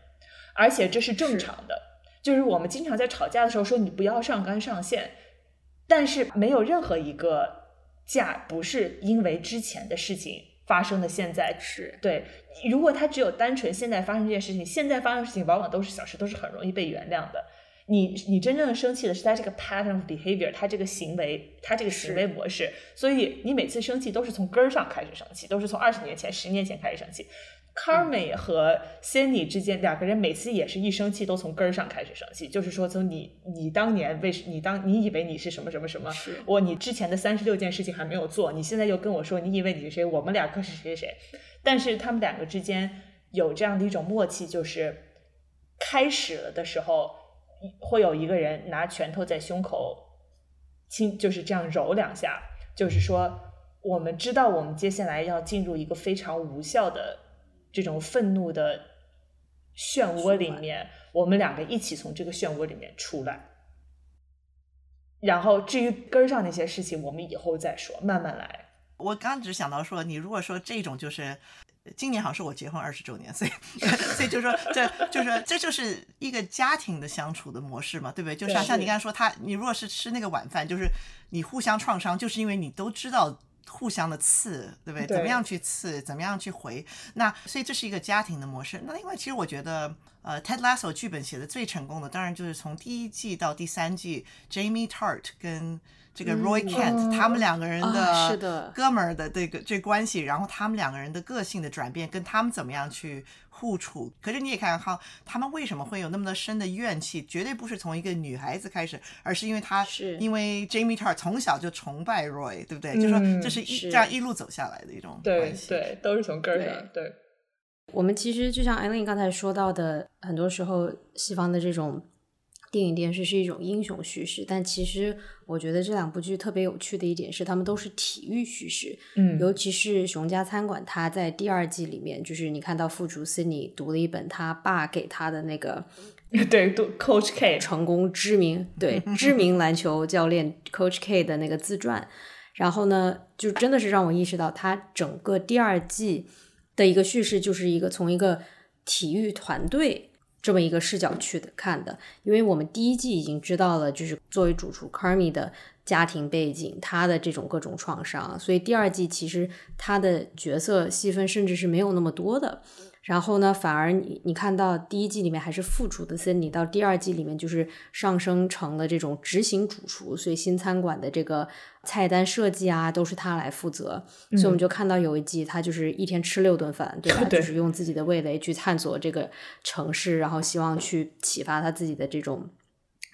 而且这是正常的。就是我们经常在吵架的时候说你不要上杆上线，但是没有任何一个架不是因为之前的事情发生的。现在是对，如果他只有单纯现在发生这件事情，现在发生的事情往往都是小事，都是很容易被原谅的。你你真正的生气的是他这个 pattern of behavior，他这个行为，他这个行为模式，所以你每次生气都是从根儿上开始生气，都是从二十年前、十年前开始生气。Carmy 和 Cindy 之间两个人每次也是一生气都从根儿上开始生气，就是说从你你当年为你当你以为你是什么什么什么，我你之前的三十六件事情还没有做，你现在又跟我说你以为你是谁，我们俩个是谁谁谁。但是他们两个之间有这样的一种默契，就是开始了的时候。会有一个人拿拳头在胸口轻，就是这样揉两下，就是说，我们知道我们接下来要进入一个非常无效的这种愤怒的漩涡里面，我们两个一起从这个漩涡里面出来。然后至于根儿上那些事情，我们以后再说，慢慢来。我刚只想到说，你如果说这种就是。今年好像是我结婚二十周年，所以 所以就是说，这就是这就是一个家庭的相处的模式嘛，对不对？就像像你刚才说，他你如果是吃那个晚饭，就是你互相创伤，就是因为你都知道互相的刺，对不对？怎么样去刺，怎么样去回？那所以这是一个家庭的模式。那另外，其实我觉得，呃，Ted Lasso 剧本写的最成功的，当然就是从第一季到第三季，Jamie Tart 跟。这个 Roy Kent 他们两个人的哥们儿的这个这关系，然后他们两个人的个性的转变，跟他们怎么样去互处。可是你也看哈，他们为什么会有那么的深的怨气？绝对不是从一个女孩子开始，而是因为他是因为 Jamie Tart 从小就崇拜 Roy，对不对？就说这是一这样一路走下来的一种关系，对，都是从根儿上。对，我们其实就像艾琳刚才说到的，很多时候西方的这种。电影电视是一种英雄叙事，但其实我觉得这两部剧特别有趣的一点是，他们都是体育叙事。嗯，尤其是《熊家餐馆》，他在第二季里面，就是你看到副主 Cindy 读了一本他爸给他的那个，对，Coach K 成功知名对 知名篮球教练 Coach K 的那个自传，然后呢，就真的是让我意识到，他整个第二季的一个叙事就是一个从一个体育团队。这么一个视角去看的，因为我们第一季已经知道了，就是作为主厨 Karmi 的家庭背景，他的这种各种创伤，所以第二季其实他的角色细分甚至是没有那么多的。然后呢，反而你你看到第一季里面还是副厨的 Cindy，到第二季里面就是上升成了这种执行主厨，所以新餐馆的这个菜单设计啊都是他来负责。所以我们就看到有一季他就是一天吃六顿饭，对吧？就是用自己的味蕾去探索这个城市，然后希望去启发他自己的这种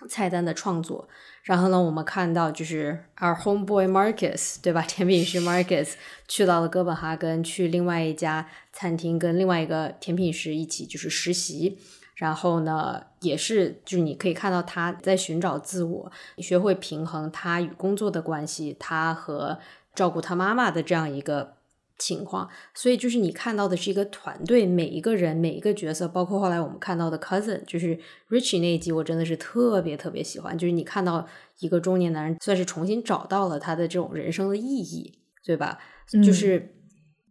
菜单的创作。然后呢，我们看到就是 our homeboy Marcus，对吧？甜品师 Marcus 去到了哥本哈根，去另外一家餐厅跟另外一个甜品师一起就是实习。然后呢，也是就是你可以看到他在寻找自我，学会平衡他与工作的关系，他和照顾他妈妈的这样一个。情况，所以就是你看到的是一个团队，每一个人每一个角色，包括后来我们看到的 cousin，就是 Richie 那一集，我真的是特别特别喜欢。就是你看到一个中年男人，算是重新找到了他的这种人生的意义，对吧？就是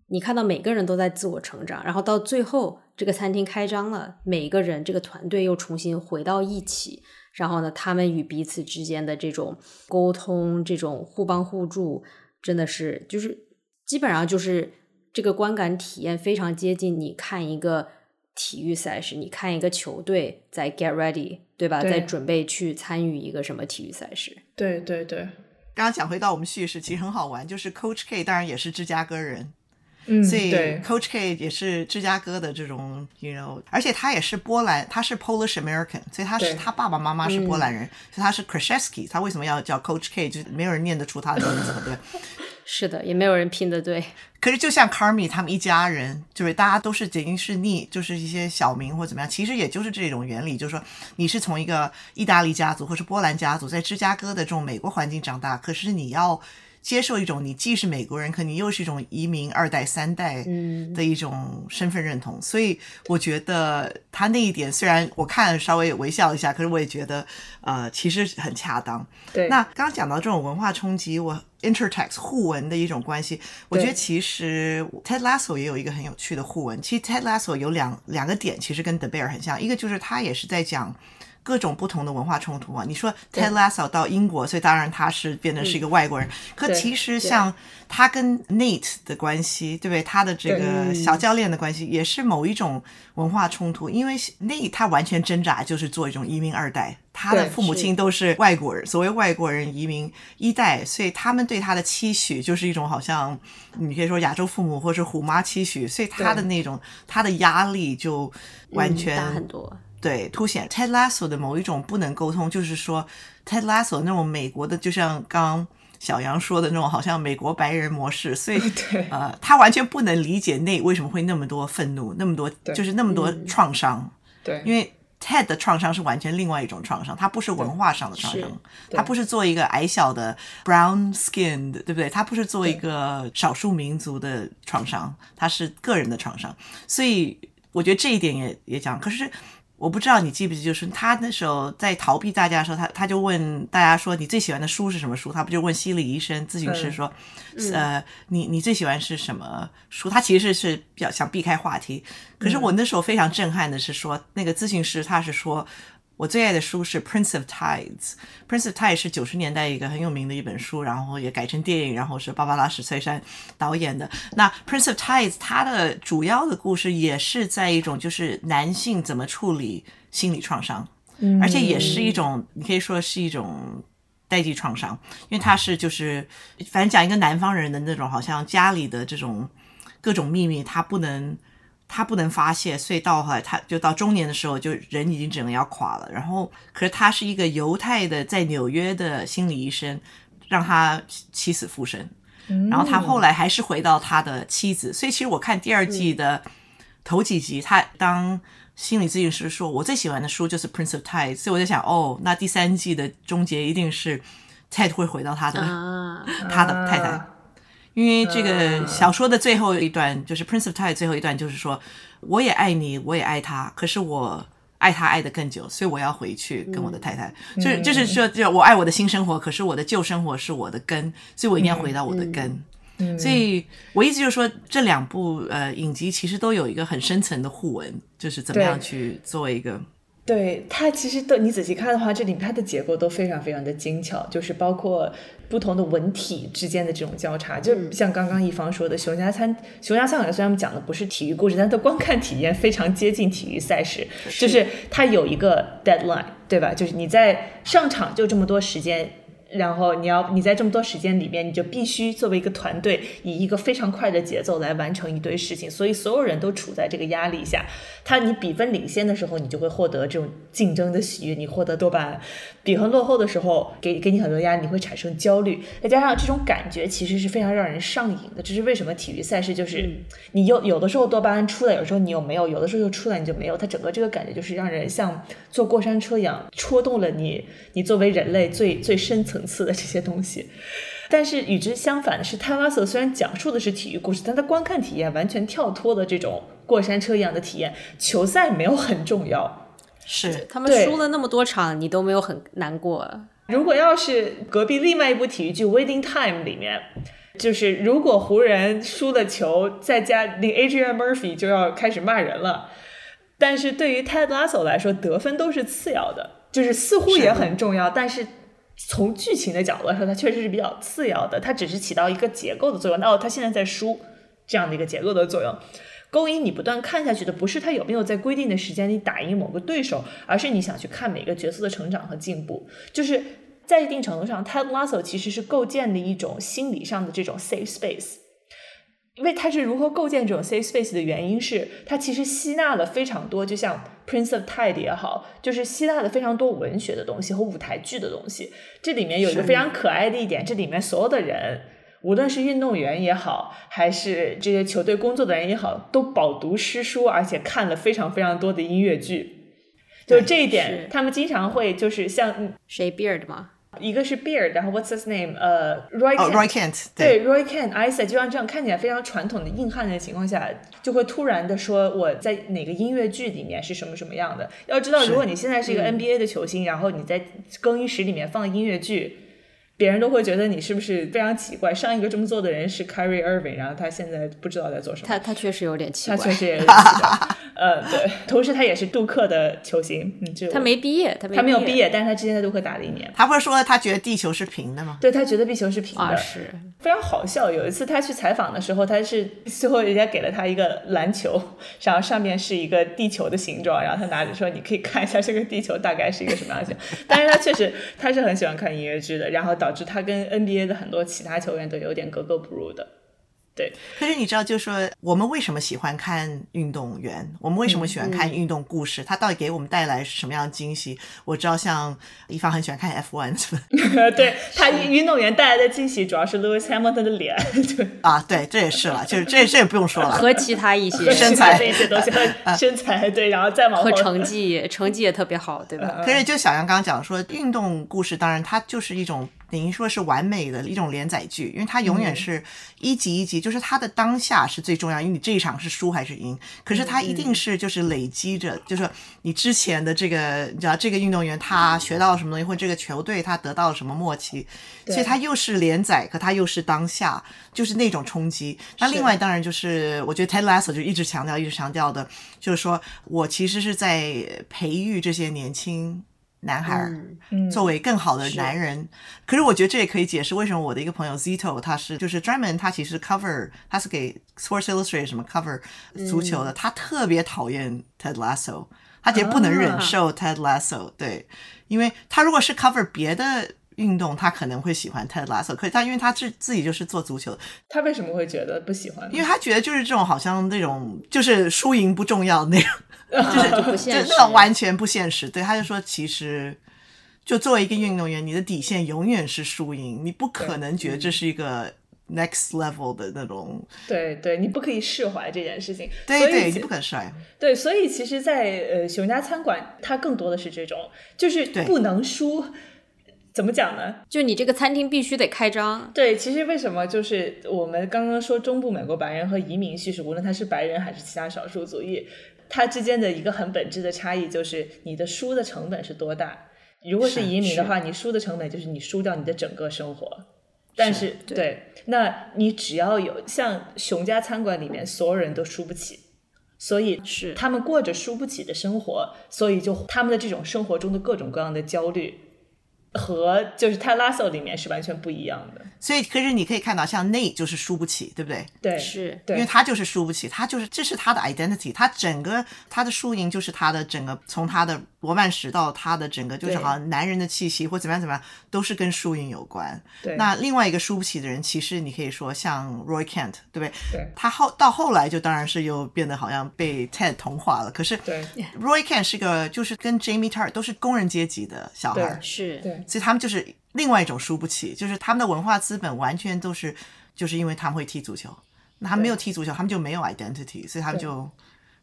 你看到每个人都在自我成长，然后到最后这个餐厅开张了，每一个人这个团队又重新回到一起，然后呢，他们与彼此之间的这种沟通、这种互帮互助，真的是就是基本上就是这个观感体验非常接近你看一个体育赛事，你看一个球队在 get ready，对吧？对在准备去参与一个什么体育赛事。对对对，刚刚讲回到我们叙事，其实很好玩，就是 Coach K 当然也是芝加哥人，嗯，所以 Coach K 也是芝加哥的这种，you know，而且他也是波兰，他是 Polish American，所以他是他爸爸妈妈是波兰人，所以他是 Kraszewski，他为什么要叫 Coach K？就是没有人念得出他的名字，对？是的，也没有人拼的对。可是就像 Carmi 他们一家人，就是大家都是仅仅是逆，就是一些小名或怎么样，其实也就是这种原理，就是说你是从一个意大利家族或是波兰家族，在芝加哥的这种美国环境长大，可是你要接受一种你既是美国人，可你又是一种移民二代三代的一种身份认同，所以我觉得他那一点虽然我看稍微微笑一下，可是我也觉得呃其实很恰当。对，那刚刚讲到这种文化冲击，我 intertext 互文的一种关系，我觉得其实 Ted Lasso 也有一个很有趣的互文。其实 Ted Lasso 有两两个点，其实跟 The Bear 很像，一个就是他也是在讲。各种不同的文化冲突啊！你说 Ted Lasso 到英国，所以当然他是变成是一个外国人。可其实像他跟 Nate 的关系，对不对？他的这个小教练的关系，也是某一种文化冲突。因为 Nate 他完全挣扎就是做一种移民二代，他的父母亲都是外国人，所谓外国人移民一代，所以他们对他的期许就是一种好像你可以说亚洲父母或是虎妈期许，所以他的那种他的压力就完全、嗯大很多。对，凸显 Ted Lasso 的某一种不能沟通，就是说 Ted Lasso 那种美国的，就像刚刚小杨说的那种，好像美国白人模式，所以 对呃，他完全不能理解内为什么会那么多愤怒，那么多就是那么多创伤，对，因为 Ted 的创伤是完全另外一种创伤，它不是文化上的创伤，对他不是做一个矮小的 brown skinned，，对不对？他不是做一个少数民族的创伤，他是个人的创伤，所以我觉得这一点也也讲，可是。我不知道你记不记，就是他那时候在逃避大家的时候，他他就问大家说：“你最喜欢的书是什么书？”他不就问心理医生、咨询师说：“呃，你你最喜欢是什么书？”他其实是比较想避开话题。可是我那时候非常震撼的是说，那个咨询师他是说。我最爱的书是《Prince of Tides》，《Prince of Tides》是九十年代一个很有名的一本书，然后也改成电影，然后是芭芭拉史翠珊导演的。那《Prince of Tides》它的主要的故事也是在一种就是男性怎么处理心理创伤，而且也是一种你可以说是一种代际创伤，因为他是就是反正讲一个南方人的那种，好像家里的这种各种秘密，他不能。他不能发泄，所以到后来他就到中年的时候，就人已经整个要垮了。然后，可是他是一个犹太的在纽约的心理医生，让他起死复生。然后他后来还是回到他的妻子。所以其实我看第二季的头几集，他当心理咨询师说：“我最喜欢的书就是《Prince of Tides》。”所以我在想，哦，那第三季的终结一定是 Ted 会回到他的、啊，他的太太。啊因为这个小说的最后一段，就是《Prince of Tides》最后一段，就是说，我也爱你，我也爱他，可是我爱他爱的更久，所以我要回去跟我的太太，就是就是说，就我爱我的新生活，可是我的旧生活是我的根，所以我一定要回到我的根。所以我意思就是说，这两部呃影集其实都有一个很深层的互文，就是怎么样去做一个对它其实都你仔细看的话，这里面它的结构都非常非常的精巧，就是包括不同的文体之间的这种交叉，就像刚刚一方说的，熊家餐熊家餐馆虽然我们讲的不是体育故事，但它的观看体验非常接近体育赛事，就是它有一个 deadline，对吧？就是你在上场就这么多时间。然后你要你在这么多时间里面，你就必须作为一个团队，以一个非常快的节奏来完成一堆事情，所以所有人都处在这个压力下。他你比分领先的时候，你就会获得这种竞争的喜悦，你获得多巴胺；比分落后的时候，给给你很多压力，你会产生焦虑。再加上这种感觉其实是非常让人上瘾的，这是为什么体育赛事就是你有有的时候多巴胺出来，有时候你又没有，有的时候又出来你就没有，它整个这个感觉就是让人像坐过山车一样，戳动了你你作为人类最最深层次的这些东西。但是与之相反的是，泰拉索虽然讲述的是体育故事，但他观看体验完全跳脱了这种过山车一样的体验。球赛没有很重要，是他们输了那么多场，你都没有很难过。如果要是隔壁另外一部体育剧《Waiting Time》里面，就是如果湖人输了球，再加那 Adrian Murphy 就要开始骂人了。但是对于 Ted Lasso 来说，得分都是次要的，就是似乎也很重要，但是从剧情的角度来说，它确实是比较次要的，它只是起到一个结构的作用。哦，它现在在输这样的一个结构的作用，勾引你不断看下去的，不是他有没有在规定的时间里打赢某个对手，而是你想去看每个角色的成长和进步。就是在一定程度上，Ted Lasso 其实是构建的一种心理上的这种 safe space。因为它是如何构建这种 safe space 的原因是，它其实吸纳了非常多，就像 Prince of Tide 也好，就是吸纳了非常多文学的东西和舞台剧的东西。这里面有一个非常可爱的一点，这里面所有的人，无论是运动员也好，还是这些球队工作的人也好，都饱读诗书，而且看了非常非常多的音乐剧。就这一点，他们经常会就是像谁 Beard 吗？一个是 Beard，然后 What's his name？呃，Roy Kent，对 Roy Kent，Isa 就像这样看起来非常传统的硬汉的情况下，就会突然的说我在哪个音乐剧里面是什么什么样的。要知道，如果你现在是一个 NBA 的球星，然后你在更衣室里面放音乐剧。别人都会觉得你是不是非常奇怪？上一个这么做的人是 Carrie Irving，然后他现在不知道在做什么。他他确实有点奇怪，他确实也有点奇怪。呃，对，同时他也是杜克的球星，嗯，就他没毕业，他他没有毕业，但是他之前在杜克打了一年。他不是说他觉得地球是平的吗？对他觉得地球是平的，是非常好笑。有一次他去采访的时候，他是最后人家给了他一个篮球，然后上面是一个地球的形状，然后他拿着说：“你可以看一下这个地球大概是一个什么样的。”但是他确实他是很喜欢看音乐剧的，然后导致他跟。NBA 的很多其他球员都有点格格不入的。对，可是你知道，就是说我们为什么喜欢看运动员？我们为什么喜欢看运动故事？它到底给我们带来什么样的惊喜？我知道，像一方很喜欢看 F1，是吧？对 他运动员带来的惊喜主要是 Lewis Hamilton 的脸。对啊，对，这也是了，就是这这也不用说了，和其他一些 身材这些东西，身材对，然后再往和成绩，成绩也特别好，对吧？可是就小杨刚刚讲说，运动故事当然它就是一种。等于说是完美的一种连载剧，因为它永远是一集一集，就是它的当下是最重要，因为你这一场是输还是赢，可是它一定是就是累积着，就是你之前的这个，你知道这个运动员他学到了什么东西，或者这个球队他得到了什么默契，所以它又是连载，可它又是当下，就是那种冲击。那另外当然就是我觉得 Ted Lasso 就一直强调，一直强调的，就是说我其实是在培育这些年轻。男孩作为更好的男人，可是我觉得这也可以解释为什么我的一个朋友 Zito 他是就是专门他其实 cover 他是给 Sports Illustrated 什么 cover 足球的，他特别讨厌 Ted Lasso，他也不能忍受 Ted Lasso，对，因为他如果是 cover 别的运动，他可能会喜欢 Ted Lasso，可是他因为他自自己就是做足球，他为什么会觉得不喜欢？因为他觉得就是这种好像那种就是输赢不重要那种。就是就不现实，那种完全不现实。对，他就说，其实就作为一个运动员，你的底线永远是输赢，你不可能觉得这是一个 next level 的那种。对对，你不可以释怀这件事情。对对，你不可释怀。对，所以其实，在呃熊家餐馆，它更多的是这种，就是不能输。怎么讲呢？就你这个餐厅必须得开张。对，其实为什么就是我们刚刚说中部美国白人和移民叙事，无论他是白人还是其他少数族裔。它之间的一个很本质的差异就是你的输的成本是多大。如果是移民的话，你输的成本就是你输掉你的整个生活。但是，对，那你只要有像熊家餐馆里面所有人都输不起，所以是他们过着输不起的生活，所以就他们的这种生活中的各种各样的焦虑。和就是泰拉索里面是完全不一样的，所以可是你可以看到，像内就是输不起，对不对？对，是，因为他就是输不起，他就是这是他的 identity，他整个他的输赢就是他的整个从他的罗曼史到他的整个就是好像男人的气息或怎么样怎么样都是跟输赢有关。对，那另外一个输不起的人，其实你可以说像 Roy Kent，对不对？对，他后到后来就当然是又变得好像被 Ted 同化了。可是对 Roy Kent 是个就是跟 Jamie Tart 都是工人阶级的小孩，是对。所以他们就是另外一种输不起，就是他们的文化资本完全都是，就是因为他们会踢足球，那他没有踢足球，他们就没有 identity，所以他们就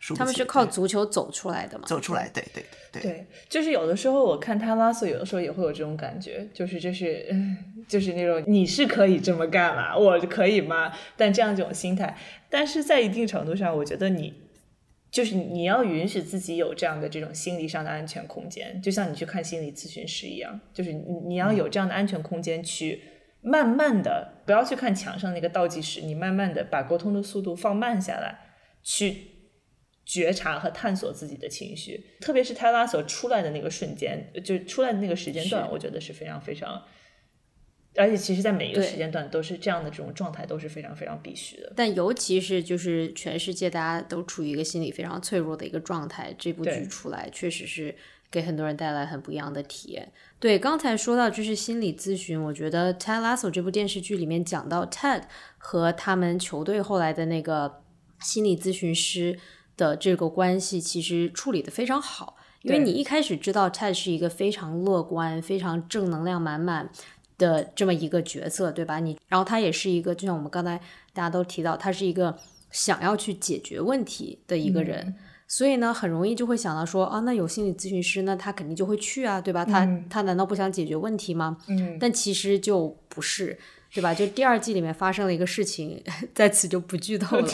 输不起。他们是靠足球走出来的嘛？走出来，对对对。对，就是有的时候我看他拉索，有的时候也会有这种感觉，就是就是，就是那种你是可以这么干了，我可以吗？但这样这种心态，但是在一定程度上，我觉得你。就是你要允许自己有这样的这种心理上的安全空间，就像你去看心理咨询师一样，就是你你要有这样的安全空间去慢慢的不要去看墙上那个倒计时，你慢慢的把沟通的速度放慢下来，去觉察和探索自己的情绪，特别是泰拉索出来的那个瞬间，就出来的那个时间段，我觉得是非常非常。而且其实，在每一个时间段都是这样的这种状态都是非常非常必须的。但尤其是就是全世界大家都处于一个心理非常脆弱的一个状态，这部剧出来确实是给很多人带来很不一样的体验。对，刚才说到就是心理咨询，我觉得《Ted Lasso》这部电视剧里面讲到 Ted 和他们球队后来的那个心理咨询师的这个关系，其实处理的非常好。因为你一开始知道 Ted 是一个非常乐观、非常正能量满满。的这么一个角色，对吧？你，然后他也是一个，就像我们刚才大家都提到，他是一个想要去解决问题的一个人，所以呢，很容易就会想到说，啊，那有心理咨询师，那他肯定就会去啊，对吧？他他难道不想解决问题吗？嗯，但其实就不是，对吧？就第二季里面发生了一个事情，在此就不剧透了。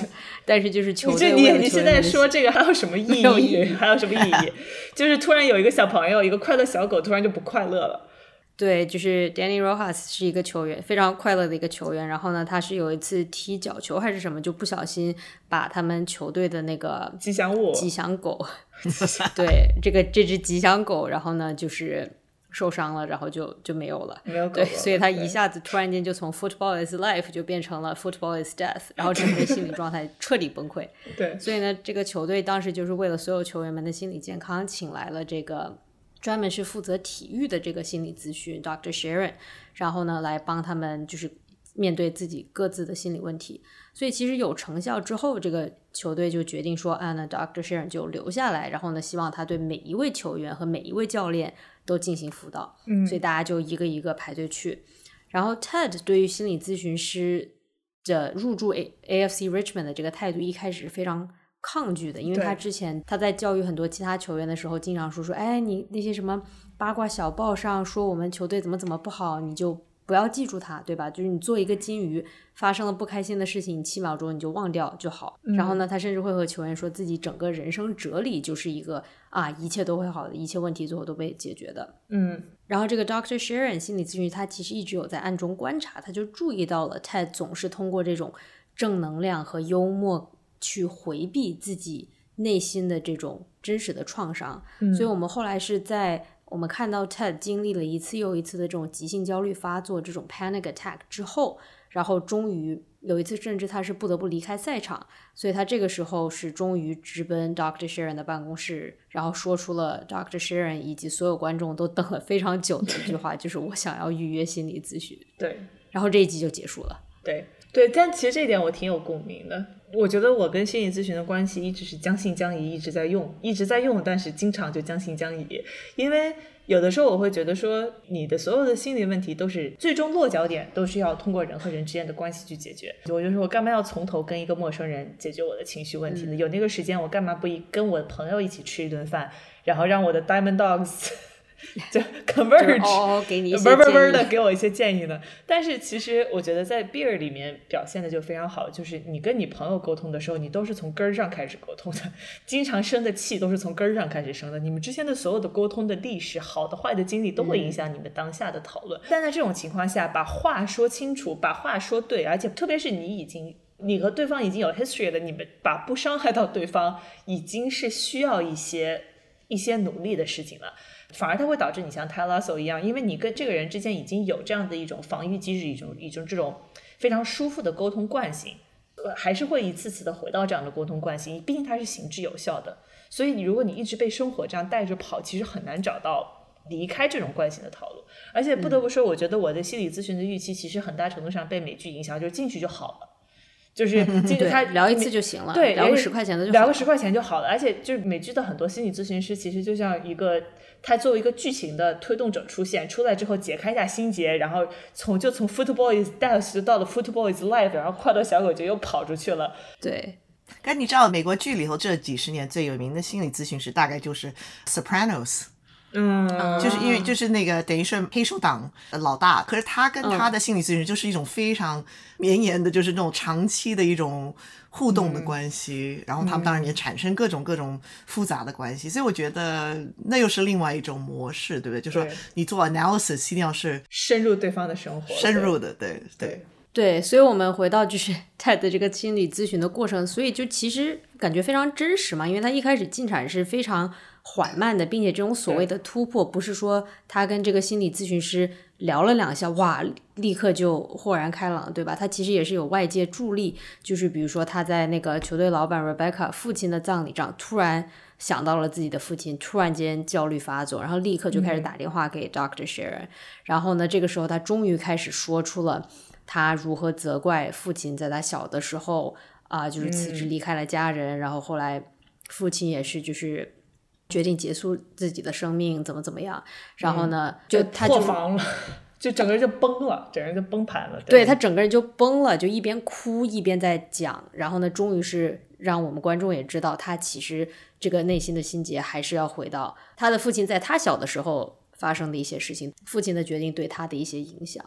但是就是球队，你你现在说这个还有什么意义？还有什么意义？就是突然有一个小朋友，一个快乐小狗，突然就不快乐了。对，就是 Danny Rojas 是一个球员，非常快乐的一个球员。然后呢，他是有一次踢角球还是什么，就不小心把他们球队的那个吉祥物吉祥狗，对，这个这只吉祥狗，然后呢就是受伤了，然后就就没有了，没有对，所以他一下子突然间就从 Football is life 就变成了 Football is death，然后整个心理状态 彻底崩溃。对，所以呢，这个球队当时就是为了所有球员们的心理健康，请来了这个。专门是负责体育的这个心理咨询，Dr. Sharon，然后呢，来帮他们就是面对自己各自的心理问题。所以其实有成效之后，这个球队就决定说，啊，那 Dr. Sharon 就留下来，然后呢，希望他对每一位球员和每一位教练都进行辅导。嗯，所以大家就一个一个排队去。然后 Ted 对于心理咨询师的入驻 A AFC Richmond 的这个态度，一开始是非常。抗拒的，因为他之前他在教育很多其他球员的时候，经常说说，哎，你那些什么八卦小报上说我们球队怎么怎么不好，你就不要记住它，对吧？就是你做一个金鱼，发生了不开心的事情，七秒钟你就忘掉就好。然后呢，他甚至会和球员说自己整个人生哲理就是一个啊，一切都会好的，一切问题最后都被解决的。嗯，然后这个 Doctor Sharon 心理咨询，他其实一直有在暗中观察，他就注意到了 Ted 总是通过这种正能量和幽默。去回避自己内心的这种真实的创伤，所以我们后来是在我们看到 Ted 经历了一次又一次的这种急性焦虑发作、这种 panic attack 之后，然后终于有一次，甚至他是不得不离开赛场，所以他这个时候是终于直奔 Dr. Sharon 的办公室，然后说出了 Dr. Sharon 以及所有观众都等了非常久的一句话，就是我想要预约心理咨询。对，然后这一集就结束了。对。对，但其实这一点我挺有共鸣的。我觉得我跟心理咨询的关系一直是将信将疑，一直在用，一直在用，但是经常就将信将疑。因为有的时候我会觉得说，你的所有的心理问题都是最终落脚点，都是要通过人和人之间的关系去解决。我就说，我干嘛要从头跟一个陌生人解决我的情绪问题呢？有那个时间，我干嘛不一跟我的朋友一起吃一顿饭，然后让我的 Diamond Dogs。就 converge，嗡嗡嗡的给我一些建议呢。但是其实我觉得在 beer 里面表现的就非常好，就是你跟你朋友沟通的时候，你都是从根儿上开始沟通的，经常生的气都是从根儿上开始生的。你们之间的所有的沟通的历史，好的坏的经历，都会影响你们当下的讨论。但在这种情况下，把话说清楚，把话说对，而且特别是你已经你和对方已经有 history 了，你们把不伤害到对方，已经是需要一些一些努力的事情了。反而它会导致你像泰拉索一样，因为你跟这个人之间已经有这样的一种防御机制，一种一种这种非常舒服的沟通惯性，呃还是会一次次的回到这样的沟通惯性。毕竟它是行之有效的，所以你如果你一直被生活这样带着跑，其实很难找到离开这种惯性的套路。而且不得不说，我觉得我的心理咨询的预期其实很大程度上被美剧影响，就是进去就好了。就是进去他聊一次就行了，对，聊个十块钱的就聊个十块钱就好了。而且就是美剧的很多心理咨询师，其实就像一个。他作为一个剧情的推动者出现，出来之后解开一下心结，然后从就从 Football is death 就到了 Football is life，然后快乐小狗就又跑出去了。对，但你知道美国剧里头这几十年最有名的心理咨询师大概就是 Sopranos。嗯，就是因为就是那个等于是黑手党老大，可是他跟他的心理咨询师就是一种非常绵延的，就是那种长期的一种互动的关系，然后他们当然也产生各种各种复杂的关系，所以我觉得那又是另外一种模式，对不对？就是说你做 analysis 一定要是深入对方的生活，深入的，对对。对，所以，我们回到就是 TED 这个心理咨询的过程，所以就其实感觉非常真实嘛，因为他一开始进展是非常缓慢的，并且这种所谓的突破，不是说他跟这个心理咨询师聊了两下，哇，立刻就豁然开朗，对吧？他其实也是有外界助力，就是比如说他在那个球队老板 Rebecca 父亲的葬礼上，突然想到了自己的父亲，突然间焦虑发作，然后立刻就开始打电话给 Doctor Sharon，然后呢，这个时候他终于开始说出了。他如何责怪父亲在他小的时候啊，就是辞职离开了家人，然后后来父亲也是就是决定结束自己的生命，怎么怎么样？然后呢，就他就防了，就整个人就崩了，整个人就崩盘了。对他整个人就崩了，就一边哭一边在讲。然后呢，终于是让我们观众也知道，他其实这个内心的心结还是要回到他的父亲在他小的时候发生的一些事情，父亲的决定对他的一些影响。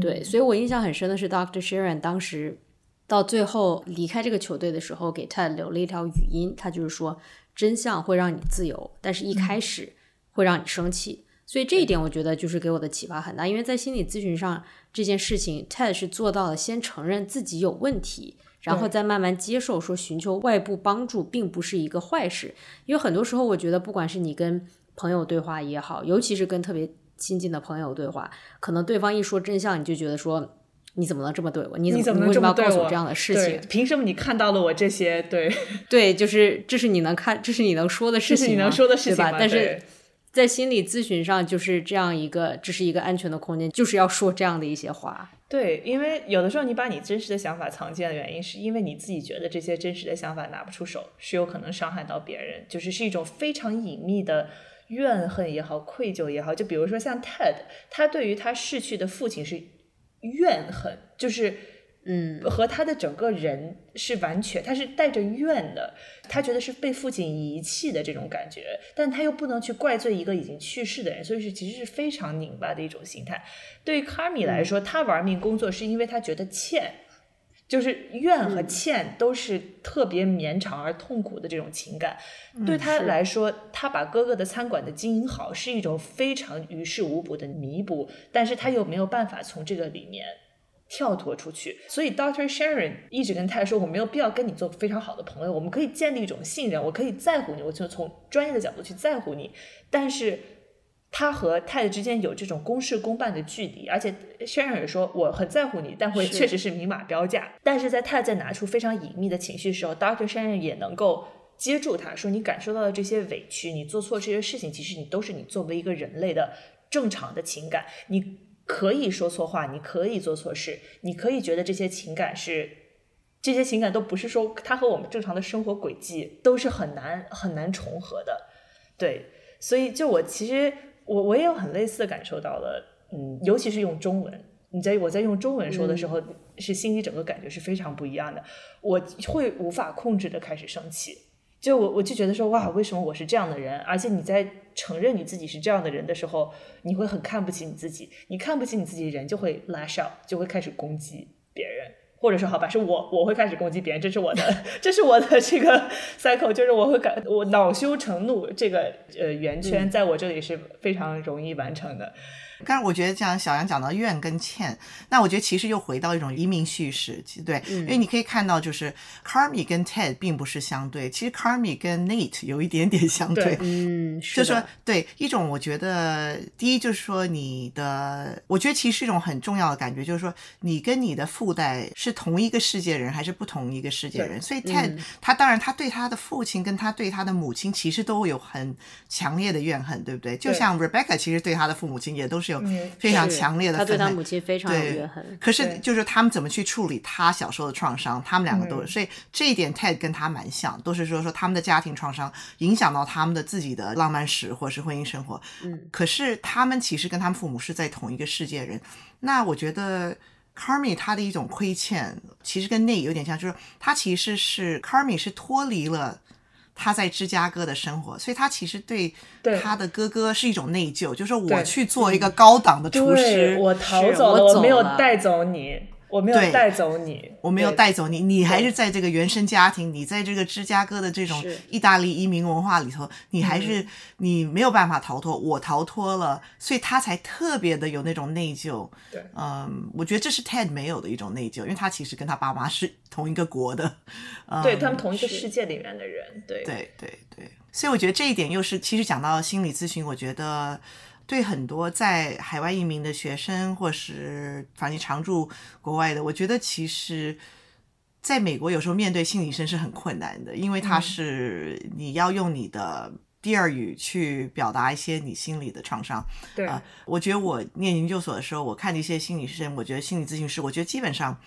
对，所以我印象很深的是，Dr. Sharon 当时到最后离开这个球队的时候，给 Ted 留了一条语音，他就是说，真相会让你自由，但是一开始会让你生气。所以这一点我觉得就是给我的启发很大，因为在心理咨询上这件事情，Ted 是做到了先承认自己有问题，然后再慢慢接受说寻求外部帮助并不是一个坏事。因为很多时候我觉得，不管是你跟朋友对话也好，尤其是跟特别。亲近的朋友对话，可能对方一说真相，你就觉得说你怎么能这么对我？你怎么能这么告诉我这样的事情？凭什么你看到了我这些？对 对，就是这是你能看，这是你能说的事情，你能说的事情吧？但是在心理咨询上，就是这样一个，这是一个安全的空间，就是要说这样的一些话。对，因为有的时候你把你真实的想法藏进的原因，是因为你自己觉得这些真实的想法拿不出手，是有可能伤害到别人，就是是一种非常隐秘的。怨恨也好，愧疚也好，就比如说像 Ted，他对于他逝去的父亲是怨恨，就是嗯，和他的整个人是完全，他是带着怨的，他觉得是被父亲遗弃的这种感觉，但他又不能去怪罪一个已经去世的人，所以是其实是非常拧巴的一种心态。对于卡米来说，他玩命工作是因为他觉得欠。就是怨和歉都是特别绵长而痛苦的这种情感，对他来说，他把哥哥的餐馆的经营好是一种非常于事无补的弥补，但是他又没有办法从这个里面跳脱出去。所以，Doctor Sharon 一直跟他说：“我没有必要跟你做非常好的朋友，我们可以建立一种信任，我可以在乎你，我就从专业的角度去在乎你，但是。”他和泰德之间有这种公事公办的距离，而且轩然也说我很在乎你，但会确实是明码标价。但是在泰在拿出非常隐秘的情绪的时候，Doctor 轩然也能够接住他，说你感受到的这些委屈，你做错这些事情，其实你都是你作为一个人类的正常的情感。你可以说错话，你可以做错事，你可以觉得这些情感是这些情感都不是说它和我们正常的生活轨迹都是很难很难重合的。对，所以就我其实。我我也有很类似的感受到了，嗯，尤其是用中文，你在我在用中文说的时候，是心里整个感觉是非常不一样的。我会无法控制的开始生气，就我我就觉得说哇，为什么我是这样的人？而且你在承认你自己是这样的人的时候，你会很看不起你自己，你看不起你自己，人就会 lash out，就会开始攻击别人。或者说，好吧，是我我会开始攻击别人，这是我的，这是我的这个 cycle，就是我会感我恼羞成怒这个呃圆圈，在我这里是非常容易完成的。刚才我觉得像小杨讲到怨跟欠，那我觉得其实又回到一种移民叙事，对，因为你可以看到就是 Carmi 跟 Ted 并不是相对，其实 Carmi 跟 Nate 有一点点相对，嗯，就是说对一种我觉得第一就是说你的，我觉得其实是一种很重要的感觉，就是说你跟你的父代是同一个世界人还是不同一个世界人，所以 Ted 他当然他对他的父亲跟他对他的母亲其实都有很强烈的怨恨，对不对？就像 Rebecca 其实对他的父母亲也都是。有非常强烈的，他对他母亲非常有怨恨。可是就是他们怎么去处理他小时候的创伤，他们两个都，所以这一点 Ted 跟他蛮像，都是说说他们的家庭创伤影响到他们的自己的浪漫史或者是婚姻生活。嗯，可是他们其实跟他们父母是在同一个世界人。那我觉得 Carmi 他的一种亏欠，其实跟那有点像，就是他其实是 Carmi 是脱离了。他在芝加哥的生活，所以他其实对他的哥哥是一种内疚，就是我去做一个高档的厨师，我逃走了，我没有带走你。我没有带走你，我没有带走你，你还是在这个原生家庭，你在这个芝加哥的这种意大利移民文化里头，你还是你没有办法逃脱，我逃脱了，所以他才特别的有那种内疚。对，嗯，我觉得这是 Ted 没有的一种内疚，因为他其实跟他爸妈是同一个国的，对他们同一个世界里面的人，对，对，对，对，所以我觉得这一点又是，其实讲到心理咨询，我觉得。对很多在海外移民的学生，或是反正常住国外的，我觉得其实在美国有时候面对心理医生是很困难的，因为他是你要用你的第二语去表达一些你心里的创伤。对啊，我觉得我念研究所的时候，我看一些心理医生，我觉得心理咨询师，我觉得基本上，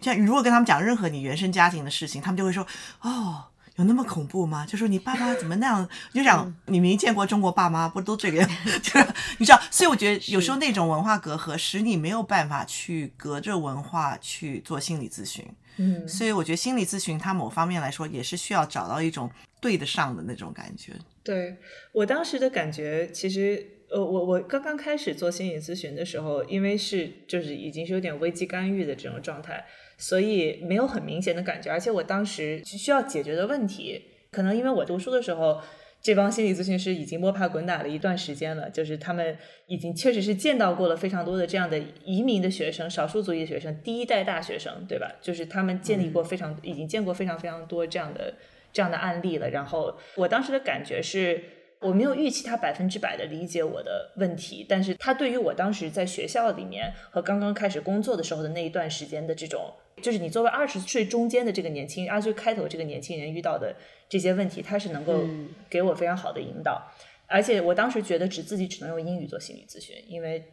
像如果跟他们讲任何你原生家庭的事情，他们就会说哦。有那么恐怖吗？就说你爸妈怎么那样？就想你没见过中国爸妈不都这个样？就是你知道，所以我觉得有时候那种文化隔阂使你没有办法去隔着文化去做心理咨询。嗯，所以我觉得心理咨询它某方面来说也是需要找到一种对得上的那种感觉。对我当时的感觉，其实呃，我我刚刚开始做心理咨询的时候，因为是就是已经是有点危机干预的这种状态。所以没有很明显的感觉，而且我当时需要解决的问题，可能因为我读书的时候，这帮心理咨询师已经摸爬滚打了一段时间了，就是他们已经确实是见到过了非常多的这样的移民的学生、少数族裔的学生、第一代大学生，对吧？就是他们建立过非常，已经见过非常非常多这样的这样的案例了。然后我当时的感觉是，我没有预期他百分之百的理解我的问题，但是他对于我当时在学校里面和刚刚开始工作的时候的那一段时间的这种。就是你作为二十岁中间的这个年轻，二十岁开头这个年轻人遇到的这些问题，他是能够给我非常好的引导。而且我当时觉得只自己只能用英语做心理咨询，因为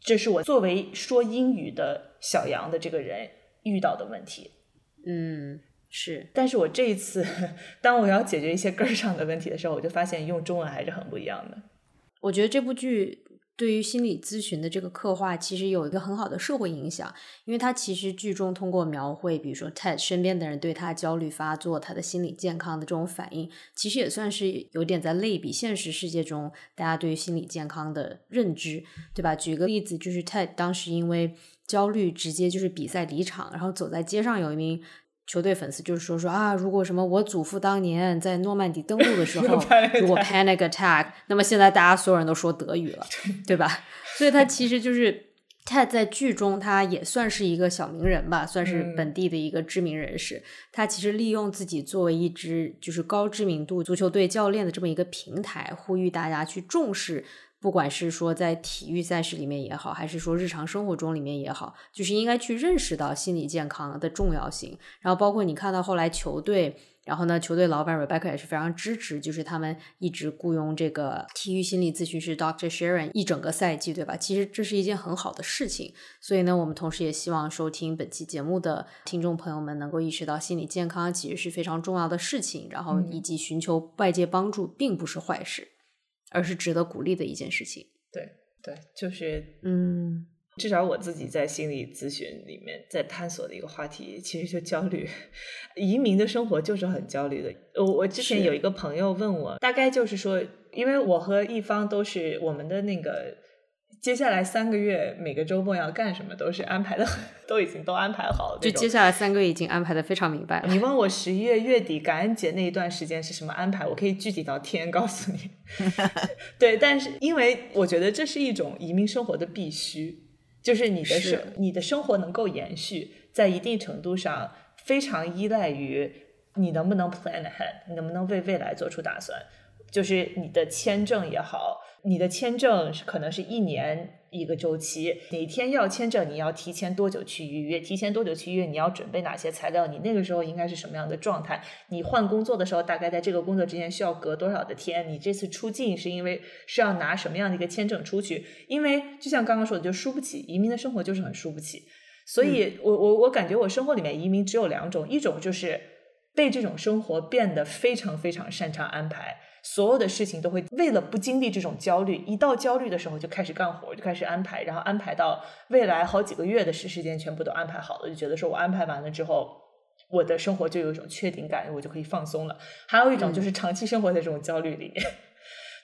这是我作为说英语的小杨的这个人遇到的问题。嗯，是。但是我这一次，当我要解决一些根儿上的问题的时候，我就发现用中文还是很不一样的。我觉得这部剧。对于心理咨询的这个刻画，其实有一个很好的社会影响，因为它其实剧中通过描绘，比如说 Ted 身边的人对他焦虑发作、他的心理健康的这种反应，其实也算是有点在类比现实世界中大家对于心理健康的认知，对吧？举个例子，就是 Ted 当时因为焦虑，直接就是比赛离场，然后走在街上，有一名。球队粉丝就是说说啊，如果什么我祖父当年在诺曼底登陆的时 候，如果 panic attack，那么现在大家所有人都说德语了，对吧？所以他其实就是 Ted 在剧中他也算是一个小名人吧，算是本地的一个知名人士。他其实利用自己作为一支就是高知名度足球队教练的这么一个平台，呼吁大家去重视。不管是说在体育赛事里面也好，还是说日常生活中里面也好，就是应该去认识到心理健康的重要性。然后包括你看到后来球队，然后呢，球队老板 Rebecca 也是非常支持，就是他们一直雇佣这个体育心理咨询师 Dr. Sharon 一整个赛季，对吧？其实这是一件很好的事情。所以呢，我们同时也希望收听本期节目的听众朋友们能够意识到心理健康其实是非常重要的事情，然后以及寻求外界帮助并不是坏事。而是值得鼓励的一件事情。对对，就是嗯，至少我自己在心理咨询里面在探索的一个话题，其实就焦虑。移民的生活就是很焦虑的。我我之前有一个朋友问我，大概就是说，因为我和一方都是我们的那个。接下来三个月，每个周末要干什么都是安排的，都已经都安排好了。就接下来三个月已经安排的非常明白了。你问我十一月月底感恩节那一段时间是什么安排，我可以具体到天告诉你。对，但是因为我觉得这是一种移民生活的必须，就是你的生你的生活能够延续，在一定程度上非常依赖于你能不能 plan ahead，你能不能为未来做出打算，就是你的签证也好。你的签证是可能是一年一个周期，哪天要签证，你要提前多久去预约？提前多久去预约？你要准备哪些材料？你那个时候应该是什么样的状态？你换工作的时候，大概在这个工作之间需要隔多少的天？你这次出境是因为是要拿什么样的一个签证出去？因为就像刚刚说的，就输不起，移民的生活就是很输不起。所以我我我感觉我生活里面移民只有两种，一种就是被这种生活变得非常非常擅长安排。所有的事情都会为了不经历这种焦虑，一到焦虑的时候就开始干活，就开始安排，然后安排到未来好几个月的时时间全部都安排好了，就觉得说我安排完了之后，我的生活就有一种确定感，我就可以放松了。还有一种就是长期生活在这种焦虑里面，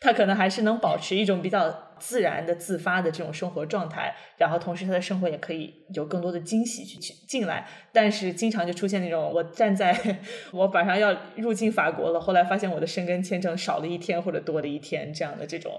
他可能还是能保持一种比较自然的、自发的这种生活状态，然后同时他的生活也可以有更多的惊喜去去进来。但是经常就出现那种，我站在 我马上要入境法国了，后来发现我的申根签证少了一天或者多了一天这样的这种。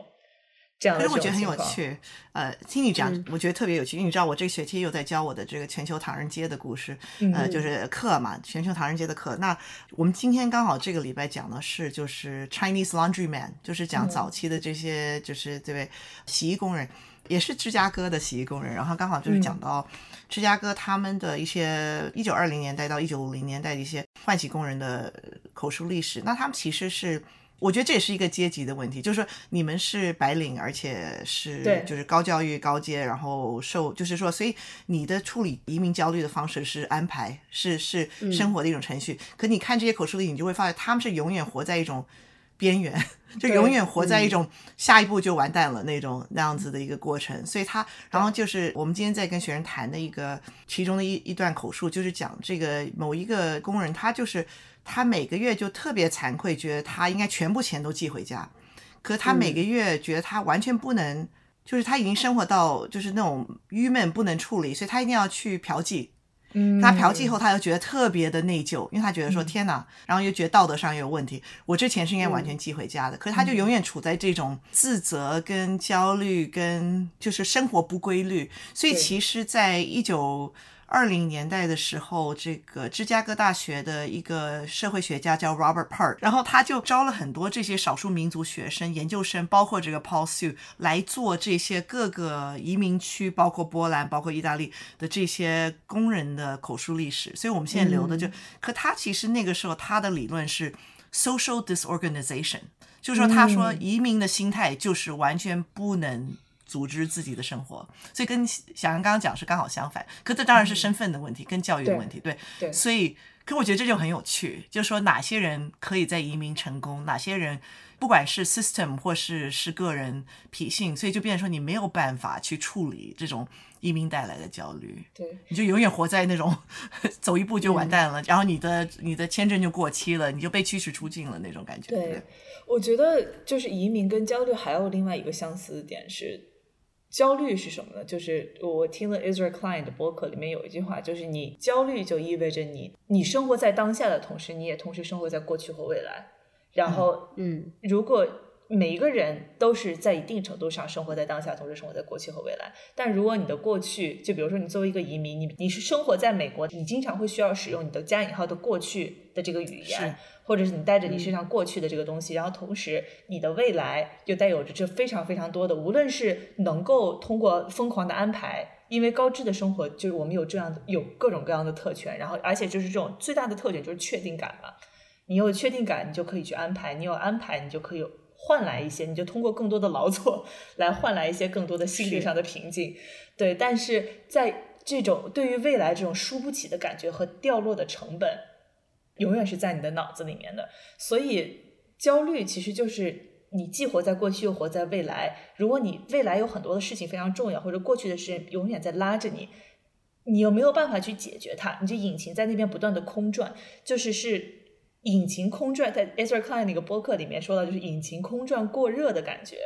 可是我觉得很有趣，呃，听你讲，我觉得特别有趣。因为你知道，我这个学期又在教我的这个全球唐人街的故事，呃，就是课嘛，全球唐人街的课。那我们今天刚好这个礼拜讲的是，就是 Chinese Laundry Man，就是讲早期的这些，就是这位洗衣工人，也是芝加哥的洗衣工人。然后刚好就是讲到芝加哥他们的一些一九二零年代到一九五零年代的一些换洗工人的口述历史。那他们其实是。我觉得这也是一个阶级的问题，就是说你们是白领，而且是就是高教育、高阶，然后受就是说，所以你的处理移民焦虑的方式是安排，是是生活的一种程序。可你看这些口述历，你就会发现他们是永远活在一种边缘，就永远活在一种下一步就完蛋了那种那样子的一个过程。所以他，然后就是我们今天在跟学生谈的一个其中的一一段口述，就是讲这个某一个工人，他就是。他每个月就特别惭愧，觉得他应该全部钱都寄回家，可他每个月觉得他完全不能，就是他已经生活到就是那种郁闷不能处理，所以他一定要去嫖妓。嗯，他嫖妓后他又觉得特别的内疚，因为他觉得说天哪，然后又觉得道德上也有问题，我这钱是应该完全寄回家的，可是他就永远处在这种自责跟焦虑跟就是生活不规律，所以其实，在一九。二零年代的时候，这个芝加哥大学的一个社会学家叫 Robert Park，然后他就招了很多这些少数民族学生、研究生，包括这个 Paul Su 来做这些各个移民区，包括波兰、包括意大利的这些工人的口述历史。所以我们现在留的就，可他其实那个时候他的理论是 social disorganization，就是说他说移民的心态就是完全不能。组织自己的生活，所以跟小杨刚刚讲是刚好相反。可这当然是身份的问题，跟教育的问题。对对。所以，可我觉得这就很有趣，就是说哪些人可以在移民成功，哪些人不管是 system 或是是个人脾性，所以就变成说你没有办法去处理这种移民带来的焦虑。对。你就永远活在那种走一步就完蛋了，然后你的你的签证就过期了，你就被驱使出境了那种感觉。对。我觉得就是移民跟焦虑还有另外一个相似的点是。焦虑是什么呢？就是我听了 Israel Klein 的博客里面有一句话，就是你焦虑就意味着你你生活在当下的同时，你也同时生活在过去和未来。然后，嗯，如果每一个人都是在一定程度上生活在当下，同时生活在过去和未来。但如果你的过去，就比如说你作为一个移民，你你是生活在美国，你经常会需要使用你的加引号的过去的这个语言。或者是你带着你身上过去的这个东西，然后同时你的未来又带有着这非常非常多的，无论是能够通过疯狂的安排，因为高知的生活就是我们有这样的有各种各样的特权，然后而且就是这种最大的特点就是确定感嘛。你有确定感，你就可以去安排；你有安排，你就可以换来一些，你就通过更多的劳作来换来一些更多的心理上的平静。对，但是在这种对于未来这种输不起的感觉和掉落的成本。永远是在你的脑子里面的，所以焦虑其实就是你既活在过去又活在未来。如果你未来有很多的事情非常重要，或者过去的事情永远在拉着你，你又没有办法去解决它，你就引擎在那边不断的空转，就是是引擎空转。在 Ezra Klein 那个播客里面说到，就是引擎空转过热的感觉，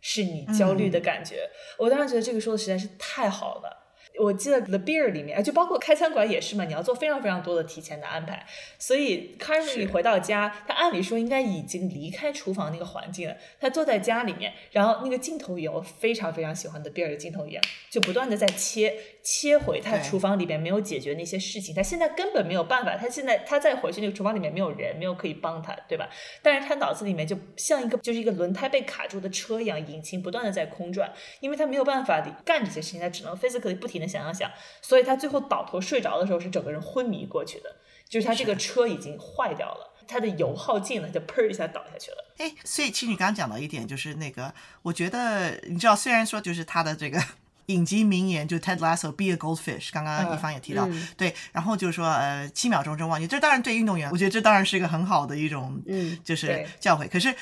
是你焦虑的感觉。我当时觉得这个说的实在是太好了。我记得 The Beer 里面，就包括开餐馆也是嘛，你要做非常非常多的提前的安排。所以 c a r l y 回到家，他按理说应该已经离开厨房那个环境了。他坐在家里面，然后那个镜头语言，我非常非常喜欢的 Beer 的镜头语言，就不断的在切切回他厨房里面没有解决那些事情。他现在根本没有办法，他现在他再回去那个厨房里面没有人，没有可以帮他，对吧？但是他脑子里面就像一个就是一个轮胎被卡住的车一样，引擎不断的在空转，因为他没有办法干这些事情，他只能 physically 不停的。想想想，所以他最后倒头睡着的时候是整个人昏迷过去的，就是他这个车已经坏掉了，他的油耗尽了，就砰一下倒下去了。哎，所以其实你刚刚讲到一点，就是那个，我觉得你知道，虽然说就是他的这个 影集名言，就 Ted Lasso，Be a Goldfish，刚刚一方也提到，对，然后就是说呃七秒钟就忘记，这当然对运动员，我觉得这当然是一个很好的一种，嗯，就是教诲。可是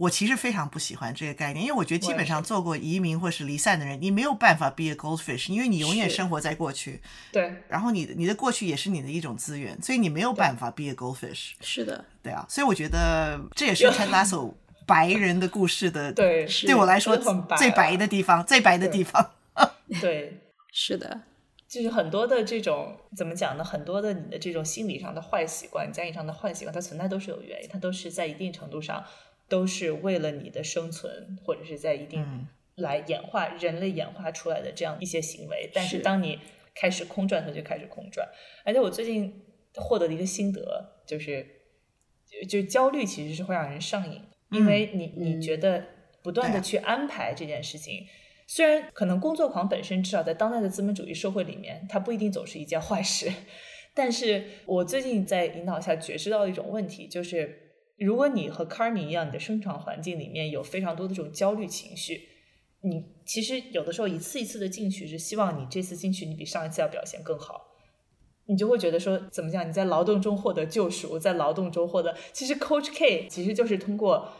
我其实非常不喜欢这个概念，因为我觉得基本上做过移民或是离散的人，你没有办法 be a goldfish，因为你永远生活在过去，对，然后你你的过去也是你的一种资源，所以你没有办法 be a goldfish。是的，对啊，所以我觉得这也是 Ted Lasso 白人的故事的，对对我来说最白的地方，最白的地方。对，是的，就是很多的这种怎么讲呢？很多的你的这种心理上的坏习惯、家庭上的坏习惯，它存在都是有原因，它都是在一定程度上都是为了你的生存，或者是在一定嗯来演化、人类演化出来的这样一些行为。但是是当你开始空转，它就开始空转。而且我最近获得的一个心得就是，就就焦虑其实是会让人上瘾，因为你你嗯觉得不断的去安排这件事情。虽然可能工作狂本身至少在当代的资本主义社会里面，它不一定总是一件坏事，但是我最近在引导下觉知到一种问题，就是如果你和 Carmi 一样，你的生长环境里面有非常多的这种焦虑情绪，你其实有的时候一次一次的进去是希望你这次进去你比上一次要表现更好。你就会觉得说，怎么讲？你在劳动中获得救赎，在劳动中获得。其实 Coach K 其实就是通过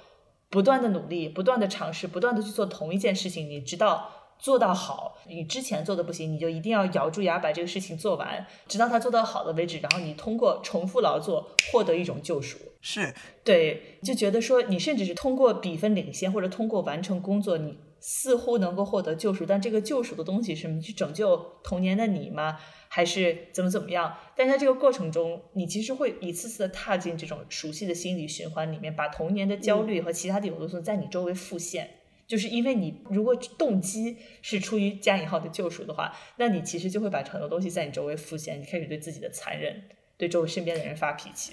不断的努力、不断的尝试、不断的去做同一件事情，你知道做到好。你之前做的不行，你就一定要咬住牙把这个事情做完，直到他做到好的为止。然后你通过重复劳作获得一种救赎。是，对，就觉得说你甚至是通过比分领先或者通过完成工作，你似乎能够获得救赎，但这个救赎的东西是你？去拯救童年的你吗？还是怎么怎么样？但是在这个过程中，你其实会一次次的踏进这种熟悉的心理循环里面，把童年的焦虑和其他的有毒素在你周围复现。就是因为你如果动机是出于加引号的救赎的话，那你其实就会把很多东西在你周围复现，你开始对自己的残忍，对周围身边的人发脾气。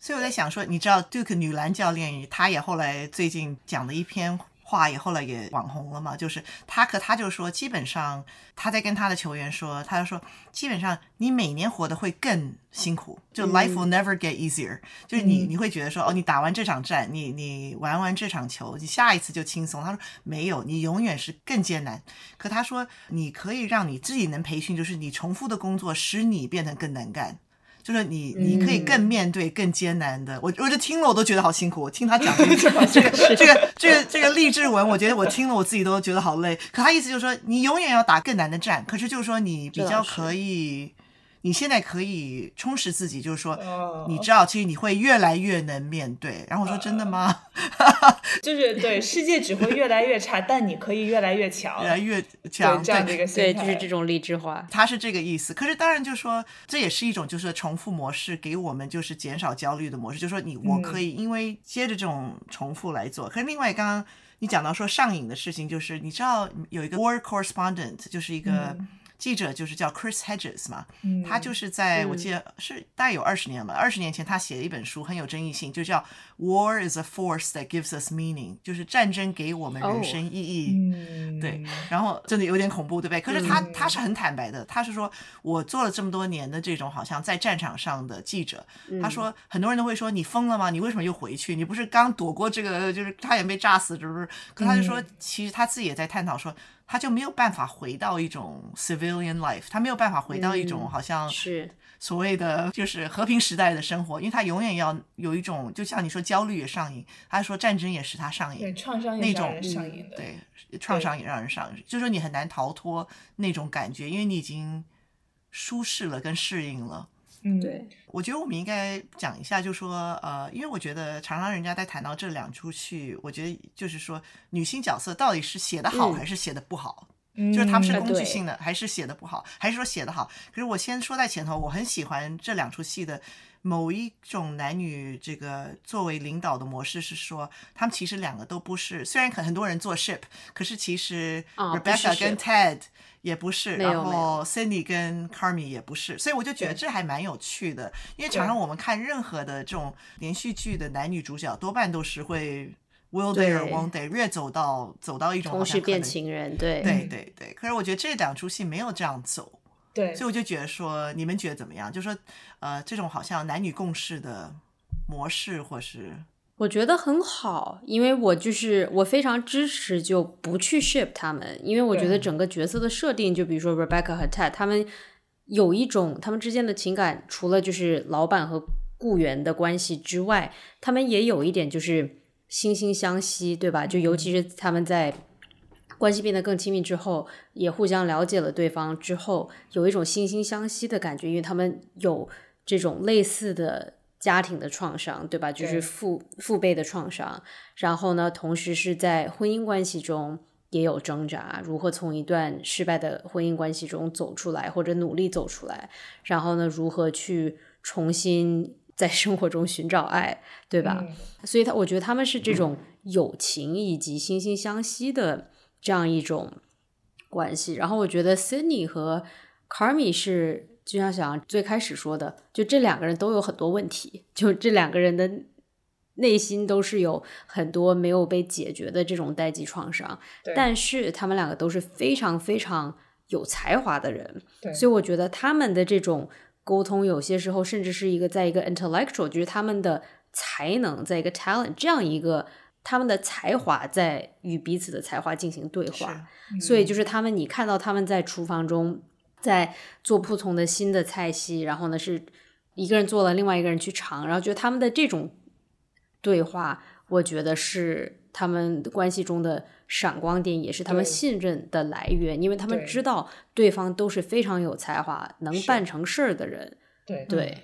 所以我在想说，你知道 Duke 女篮教练，她也后来最近讲了一篇话，也后来也网红了嘛。就是她可她就说，基本上她在跟她的球员说，她就说，基本上你每年活得会更辛苦，就 life will never get easier，、就是你你会觉得说，哦，你打完这场战，你你玩完这场球，你下一次就轻松。她说没有，你永远是更艰难。可她说，你可以让你自己能培训，就是你重复的工作使你变得更能干。就是你，你可以更面对更艰难的。我我就听了，我都觉得好辛苦。我听他讲 这个这个这个这个这个这个励志文，我觉得我听了我自己都觉得好累。可他意思就是说，你永远要打更难的战，可是就是说你比较可以，你现在可以充实自己，就是说哦你知道，其实你会越来越能面对。然后我说真的吗？就是对世界只会越来越差，但你可以越来越强，越来越对强，这样的一个心对，就是这种励志化。他是这个意思，可是当然就是说，这也是一种就是重复模式，给我们就是减少焦虑的模式，就是说你我可以因为接着这种重复来做。可是另外刚刚你讲到说上瘾的事情，就是你知道有一个 war correspondent，就是一个记者，就是叫 Chris Hedges 嘛，嗯他就是在我记得是大概有二十年了，二十年前他写了一本书很有争议性，就叫 War is a force that gives us meaning，就是战争给我们人生意义。嗯，对，然后真的有点恐怖，对不对？可是他、嗯他是很坦白的，他是说我做了这么多年的这种好像在战场上的记者，他说很多人都会说你疯了吗？你为什么又回去？你不是刚躲过这个，就是差点被炸死，是不是？可他就说，其实他自己也在探讨说，他就没有办法回到一种 civilian life，他没有办法回到一种好像是，所谓的就是和平时代的生活，因为他永远要有一种，就像你说焦虑也上瘾，他说战争也使他上瘾对，，创伤也那种是让人上瘾的，对，创伤也让人上瘾，就是说你很难逃脱那种感觉，因为你已经舒适了跟适应了。嗯，对，我觉得我们应该讲一下，就说呃，因为我觉得常常人家在谈到这两出戏，我觉得就是说女性角色到底是写的好嗯。还是写的不好。嗯，就是他们是工具性的，还是写的不好，还是说写的好？可是我先说在前头，我很喜欢这两出戏的某一种男女这个作为领导的模式，是说他们其实两个都不是，虽然很很多人做 ship，可是其实 Rebecca 跟 Ted 也不是，然后 Cindy 跟 Carmi 也不是，所以我就觉得这还蛮有趣的，因为常常我们看任何的这种连续剧的男女主角，多半都是会 will they won't they，越走到走到一种好同时变情人，对，对对对，可是我觉得这两出戏没有这样走，对所以我就觉得说，你们觉得怎么样？就说呃，这种好像男女共事的模式，或是我觉得很好，因为我就是我非常支持就不去 ship 他们，因为我觉得整个角色的设定，就比如说 Rebecca 和 Ted，他们有一种他们之间的情感，除了就是老板和雇员的关系之外，他们也有一点就是惺惺相惜，对吧？就尤其是他们在关系变得更亲密之后，也互相了解了对方之后，有一种惺惺相惜的感觉，因为他们有这种类似的家庭的创伤，对吧？就是父父辈的创伤，然后呢，同时是在婚姻关系中也有挣扎，如何从一段失败的婚姻关系中走出来，或者努力走出来，然后呢，如何去重新。在生活中寻找爱，对吧？所以，他我觉得他们是这种友情以及惺惺相惜的这样一种关系。然后，我觉得 Sydney 和 Carmi 是就像小杨最开始说的，就这两个人都有很多问题，就这两个人的内心都是有很多没有被解决的这种代际创伤。但是，他们两个都是非常非常有才华的人，所以我觉得他们的这种。沟通有些时候甚至是一个在一个 intellectual，就是他们的才能在一个 talent 这样一个他们的才华在与彼此的才华进行对话，所以就是他们你看到他们在厨房中在做不同的新的菜系，然后呢是一个人做了，另外一个人去尝，然后觉得他们的这种对话，我觉得是他们关系中的。闪光点也是他们信任的来源，因为他们知道对方都是非常有才华、能办成事儿的人。对对对，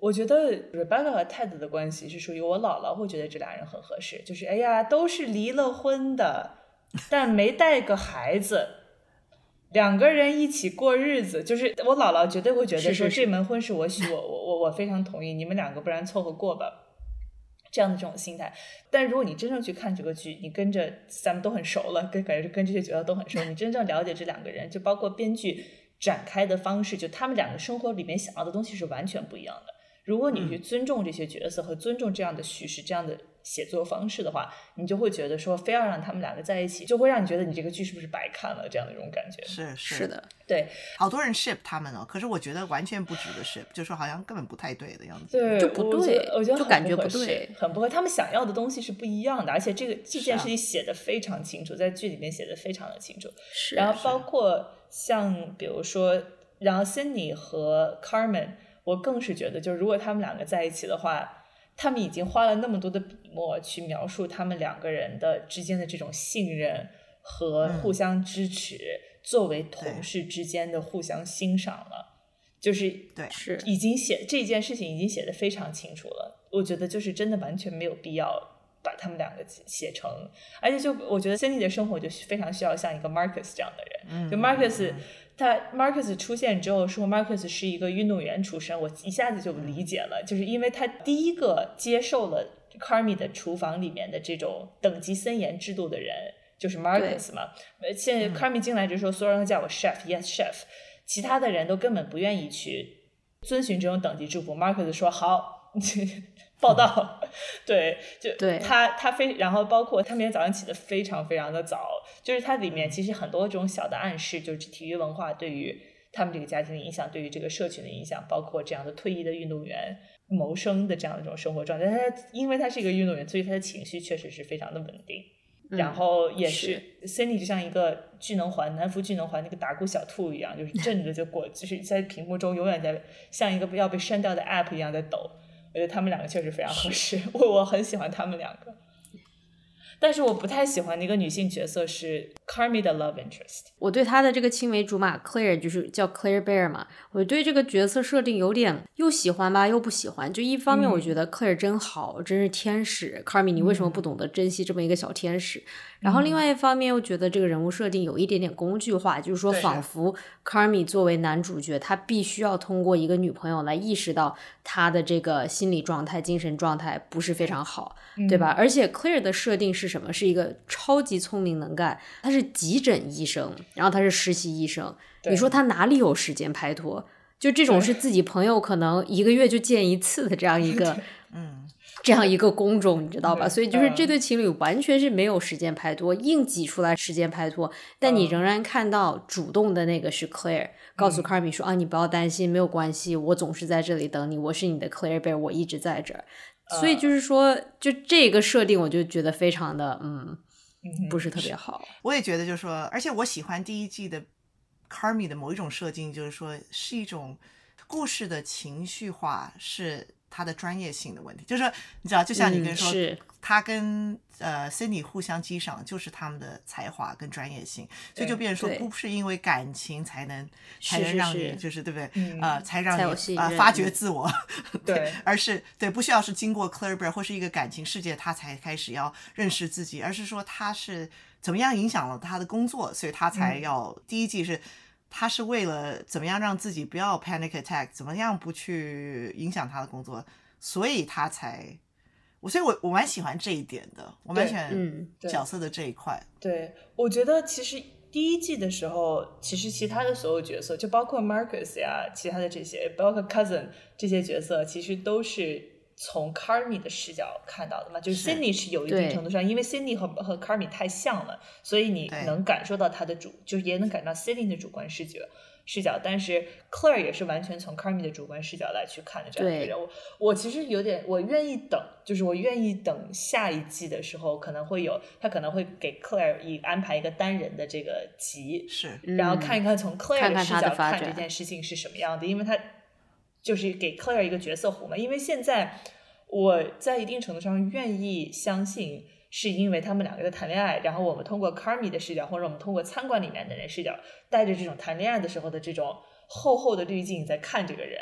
我觉得 Rebecca 和 Ted 的关系是属于我姥姥会觉得这俩人很合适，就是哎呀，都是离了婚的，但没带个孩子，两个人一起过日子，就是我姥姥绝对会觉得说这门婚是我许我我我我非常同意，你们两个不然凑合过吧。这样的这种心态，但如果你真正去看这个剧，你跟着咱们都很熟了，跟感觉跟这些角色都很熟，你真正了解这两个人，就包括编剧展开的方式，就他们两个生活里面想要的东西是完全不一样的。如果你去尊重这些角色和尊重这样的叙事，这样的。写作方式的话，你就会觉得说，非要让他们两个在一起，就会让你觉得你这个剧是不是白看了这样的一种感觉。是是的，对，好多人 ship 他们哦，可是我觉得完全不值得 ship，就说好像根本不太对的样子。对，就不对，我觉得就感觉不对，很不合。他们想要的东西是不一样的，而且这个这件事情写的非常清楚，在剧里面写的非常的清楚。是，然后包括像比如说，然后 Cindy 和 Carmen，我更是觉得，就是如果他们两个在一起的话。他们已经花了那么多的笔墨去描述他们两个人的之间的这种信任和互相支持，作为同事之间的互相欣赏了，就是对，是已经写这件事情已经写的非常清楚了。我觉得就是真的完全没有必要把他们两个写成，而且就我觉得 Cindy 的生活就非常需要像一个 Marcus 这样的人，就 Marcus。他 Marcus 出现之后说，Marcus 是一个运动员出身，我一下子就理解了，就是因为他第一个接受了 Carmi 的厨房里面的这种等级森严制度的人，就是 Marcus 嘛。呃，现在 Carmi 进来就说，所有人都叫我 Chef，Yes Chef，其他的人都根本不愿意去遵循这种等级制度。Marcus 说好。报道，对，就他他非，然后包括他每天早上起的非常非常的早，就是它里面其实很多这种小的暗示，就是体育文化对于他们这个家庭的影响，对于这个社群的影响，包括这样的退役的运动员谋生的这样的一种生活状态。他因为他是一个运动员，所以他的情绪确实是非常的稳定。然后也是 Cindy 就像一个巨能环南孚巨能环那个打鼓小兔一样，就是 震着就过，就是在屏幕中永远在像一个要被删掉的 App 一样在抖。我觉得他们两个确实非常合适，我我很喜欢他们两个。但是我不太喜欢的一个女性角色是 Carmi 的 love interest。我对她的这个青梅竹马 Claire 就是叫 Claire Bear 嘛，我对这个角色设定有点又喜欢吧，又不喜欢。就一方面我觉得 Claire 真好，真是天使。Carmi 你为什么不懂得珍惜这么一个小天使？然后另外一方面又觉得这个人物设定有一点点工具化，就是说仿佛 Carmi 作为男主角，他必须要通过一个女朋友来意识到他的这个心理状态、精神状态不是非常好，对吧？而且 Claire 的设定是什么？是一个超级聪明能干，他是急诊医生，然后他是实习医生。你说他哪里有时间拍拖？就这种是自己朋友可能一个月就见一次的这样一 个，嗯。这样一个工种，你知道吧？所以就是这对情侣完全是没有时间拍拖，硬挤出来时间拍拖。但你仍然看到主动的那个是 Claire，告诉 Carmi 说啊，你不要担心，没有关系，我总是在这里等你，我是你的 Claire Bear，我一直在这儿。所以就是说，就这个设定，我就觉得非常的嗯，不是特别好。我也觉得就是说，而且我喜欢第一季的 Carmi 的某一种设定，就是说是一种故事的情绪化是。他的专业性的问题，就是说你知道，就像你跟说，是他跟呃 Cindy 互相激赏，就是他们的才华跟专业性，所以就变成说不是因为感情才能才能让你就是对不对？嗯呃，才让你呃发掘自我，对而是对不需要是经过 Claire Bear 或是一个感情世界，他才开始要认识自己，而是说他是怎么样影响了他的工作，所以他才嗯要、第一季是。他是为了怎么样让自己不要 panic attack，怎么样不去影响他的工作，所以他才我，所以我我蛮喜欢这一点的，我蛮喜欢嗯角色的这一块。对，我觉得其实第一季的时候，其实其他的所有角色，就包括 Marcus 呀，其他的这些，包括 Cousin 这些角色，其实都是从 Carmi 的视角看到的嘛。就是是 Cindy 是有一定程度上，因为 Cindy 和和 Carmi 太像了，所以你能感受到他的主，就是也能感到 Cindy 的主观视觉。视角，但是 Claire 也是完全从 Carmi 的主观视角来去看的这样一个人物。我其实有点，我愿意等，就是我愿意等下一季的时候，可能会有他可能会给 Claire 一安排一个单人的这个集，是，然后看一看从 Claire 看看视角看这件事情是什么样的，因为他就是给 Claire 一个角色弧嘛。因为现在我在一定程度上愿意相信。是因为他们两个在谈恋爱，然后我们通过 Carmi 的视角，或者我们通过餐馆里面的人视角，带着这种谈恋爱的时候的这种厚厚的滤镜在看这个人，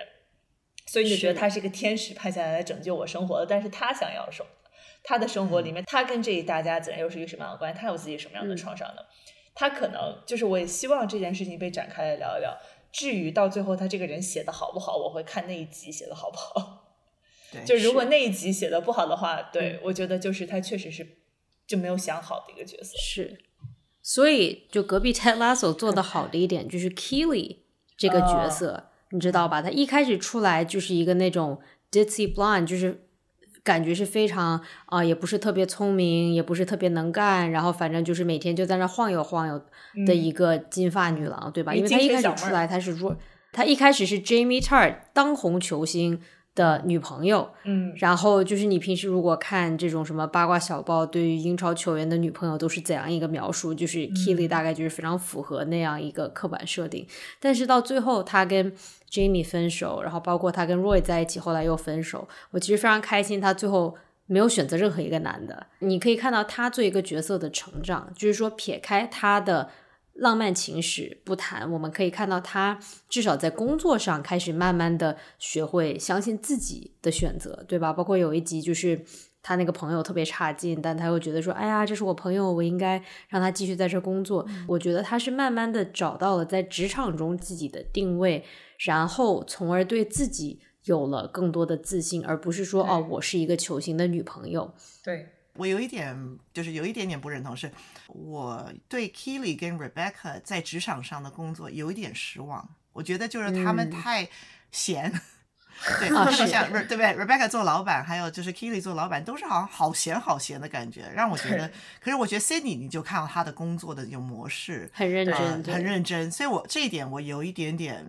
所以你就觉得他是一个天使派下来来拯救我生活的，但是他想要什么？他的生活里面，他跟这一大家子人又是一个什么样的关系？他有自己什么样的嗯创伤呢？他可能就是我也希望这件事情被展开来聊一聊。至于到最后他这个人写的好不好，我会看那一集写的好不好。对，就如果那一集写的不好的话，对我觉得就是他确实是就没有想好的一个角色。是，所以就隔壁 Ted Lasso 做的好的一点就是 Keely 这个角色，你知道吧？他一开始出来就是一个那种 ditzy blonde，就是感觉是非常啊、也不是特别聪明，也不是特别能干，然后反正就是每天就在那晃悠晃悠的一个金发女郎，对吧？因为她一开始出来，她是弱，她一开始是 Jamie Tart 当红球星的女朋友，嗯，然后就是你平时如果看这种什么八卦小报，对于英超球员的女朋友都是怎样一个描述？就是 Keely 大概就是非常符合那样一个刻板设定。但是到最后，他跟 Jamie 分手，然后包括他跟 Roy 在一起，后来又分手。我其实非常开心，他最后没有选择任何一个男的。你可以看到他做一个角色的成长，就是说撇开他的。浪漫情史不谈，我们可以看到他至少在工作上开始慢慢的学会相信自己的选择，对吧？包括有一集就是他那个朋友特别差劲，但他又觉得说，哎呀，这是我朋友，我应该让他继续在这工作。我觉得他是慢慢的找到了在职场中自己的定位，然后从而对自己有了更多的自信，而不是说哦，我是一个球星的女朋友。对，我有一点就是有一点点不认同，是我对 Kelly 跟 Rebecca 在职场上的工作有一点失望。我觉得就是他们嗯太闲，对，啊是像对不对？Rebecca 做老板，还有就是 Kelly 做老板，都是好像好闲好闲的感觉，让我觉得。可是我觉得 Cindy 你就看到他的工作的有模式，很认真，呃，很认真，所以我这一点我有一点点，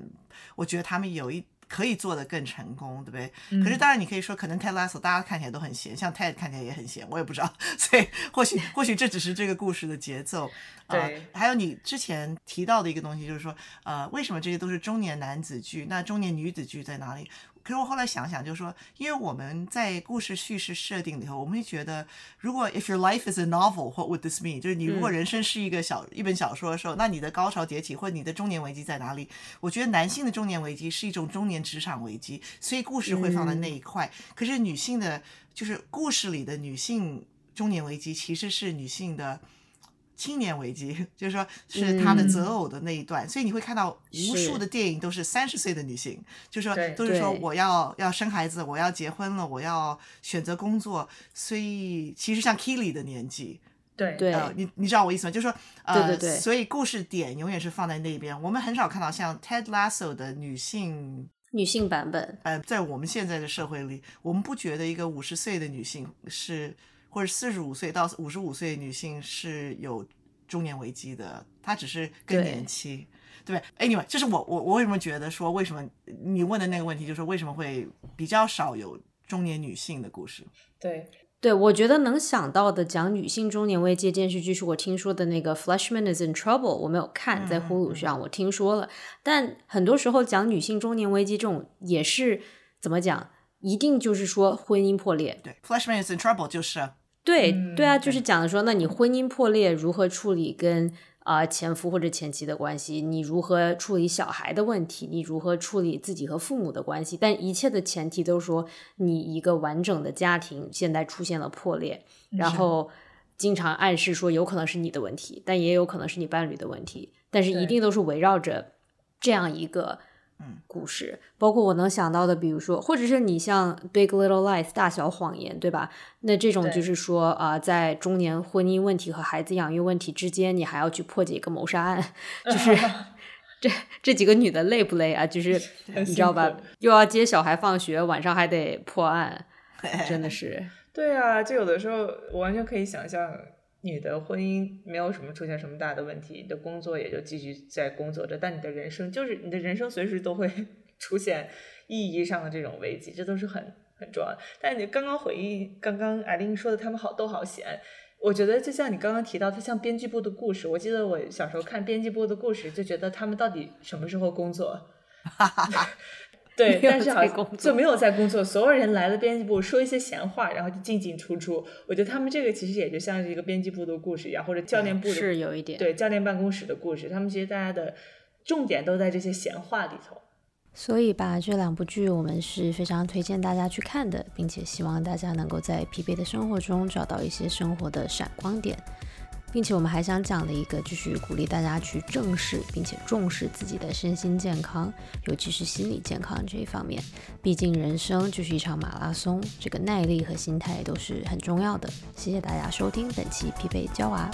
我觉得他们有一可以做得更成功，对不对？可是当然你可以说，可能 Ted Lasso 大家看起来都很闲，像 Ted 看起来也很闲，我也不知道，所以或许或许这只是这个故事的节奏。呃对，还有你之前提到的一个东西，就是说，呃，为什么这些都是中年男子剧？那中年女子剧在哪里？可是我后来想想，就是说，因为我们在故事叙事设定里头，我们会觉得，如果 if your life is a novel，what would this mean？就是你如果人生是一个小、一本小说的时候，那你的高潮迭起或者你的中年危机在哪里？我觉得男性的中年危机是一种中年职场危机，所以故事会放在那一块。可是女性的，就是故事里的女性中年危机，其实是女性的。青年危机，就是说是她的择偶的那一段，所以你会看到无数的电影都是三十岁的女性，就是说都是说我要要生孩子，我要结婚了，我要选择工作，所以其实像 Kelly 的年纪，对。对。呃，你你知道我意思吗？就是说，呃，对对对。所以故事点永远是放在那边，我们很少看到像 Ted Lasso 的女性。女性版本。呃，在我们现在的社会里，我们不觉得一个五十岁的女性是，或者四十五岁到五十五岁女性是有中年危机的，她只是更年期，对不对？Anyway，就是我我我为什么觉得说，为什么你问的那个问题，就是为什么会比较少有中年女性的故事？对对，我觉得能想到的讲女性中年危机的电视剧是我听说的那个《Fleshman is in Trouble》，我没有看，在呼噜上我听说了。但很多时候讲女性中年危机这种也是怎么讲？一定就是说婚姻破裂。对，Flashman is in trouble 就是对嗯对啊，就是讲的说，那你婚姻破裂如何处理跟啊、前夫或者前妻的关系？你如何处理小孩的问题？你如何处理自己和父母的关系？但一切的前提都说，你一个完整的家庭现在出现了破裂，然后经常暗示说有可能是你的问题，但也有可能是你伴侣的问题，但是一定都是围绕着这样一个故事，包括我能想到的，比如说，或者是你像《Big Little Lies》大小谎言，对吧？那这种就是说啊、在中年婚姻问题和孩子养育问题之间，你还要去破解一个谋杀案，就是 这这几个女的累不累啊？就是 你知道吧？又要接小孩放学，晚上还得破案，真的是。对啊，就有的时候我完全可以想象，你的婚姻没有什么出现什么大的问题，你的工作也就继续在工作着，但你的人生就是你的人生随时都会 出现意义上的这种危机，这都是很很重要的。但你刚刚回忆刚刚艾琳说的，他们好都好闲。我觉得就像你刚刚提到，他像编辑部的故事。我记得我小时候看编辑部的故事，就觉得他们到底什么时候工作？对，但是好像就没有在工作，所有人来了编辑部说一些闲话，然后就进进出出。我觉得他们这个其实也就像是一个编辑部的故事一样，或者教练部的是有一点对教练办公室的故事。他们其实大家的重点都在这些闲话里头。所以吧，这两部剧我们是非常推荐大家去看的，并且希望大家能够在疲惫的生活中找到一些生活的闪光点，并且我们还想讲的一个，就是鼓励大家去正视并且重视自己的身心健康，尤其是心理健康这一方面。毕竟人生就是一场马拉松，这个耐力和心态都是很重要的。谢谢大家收听本期疲惫娇娃。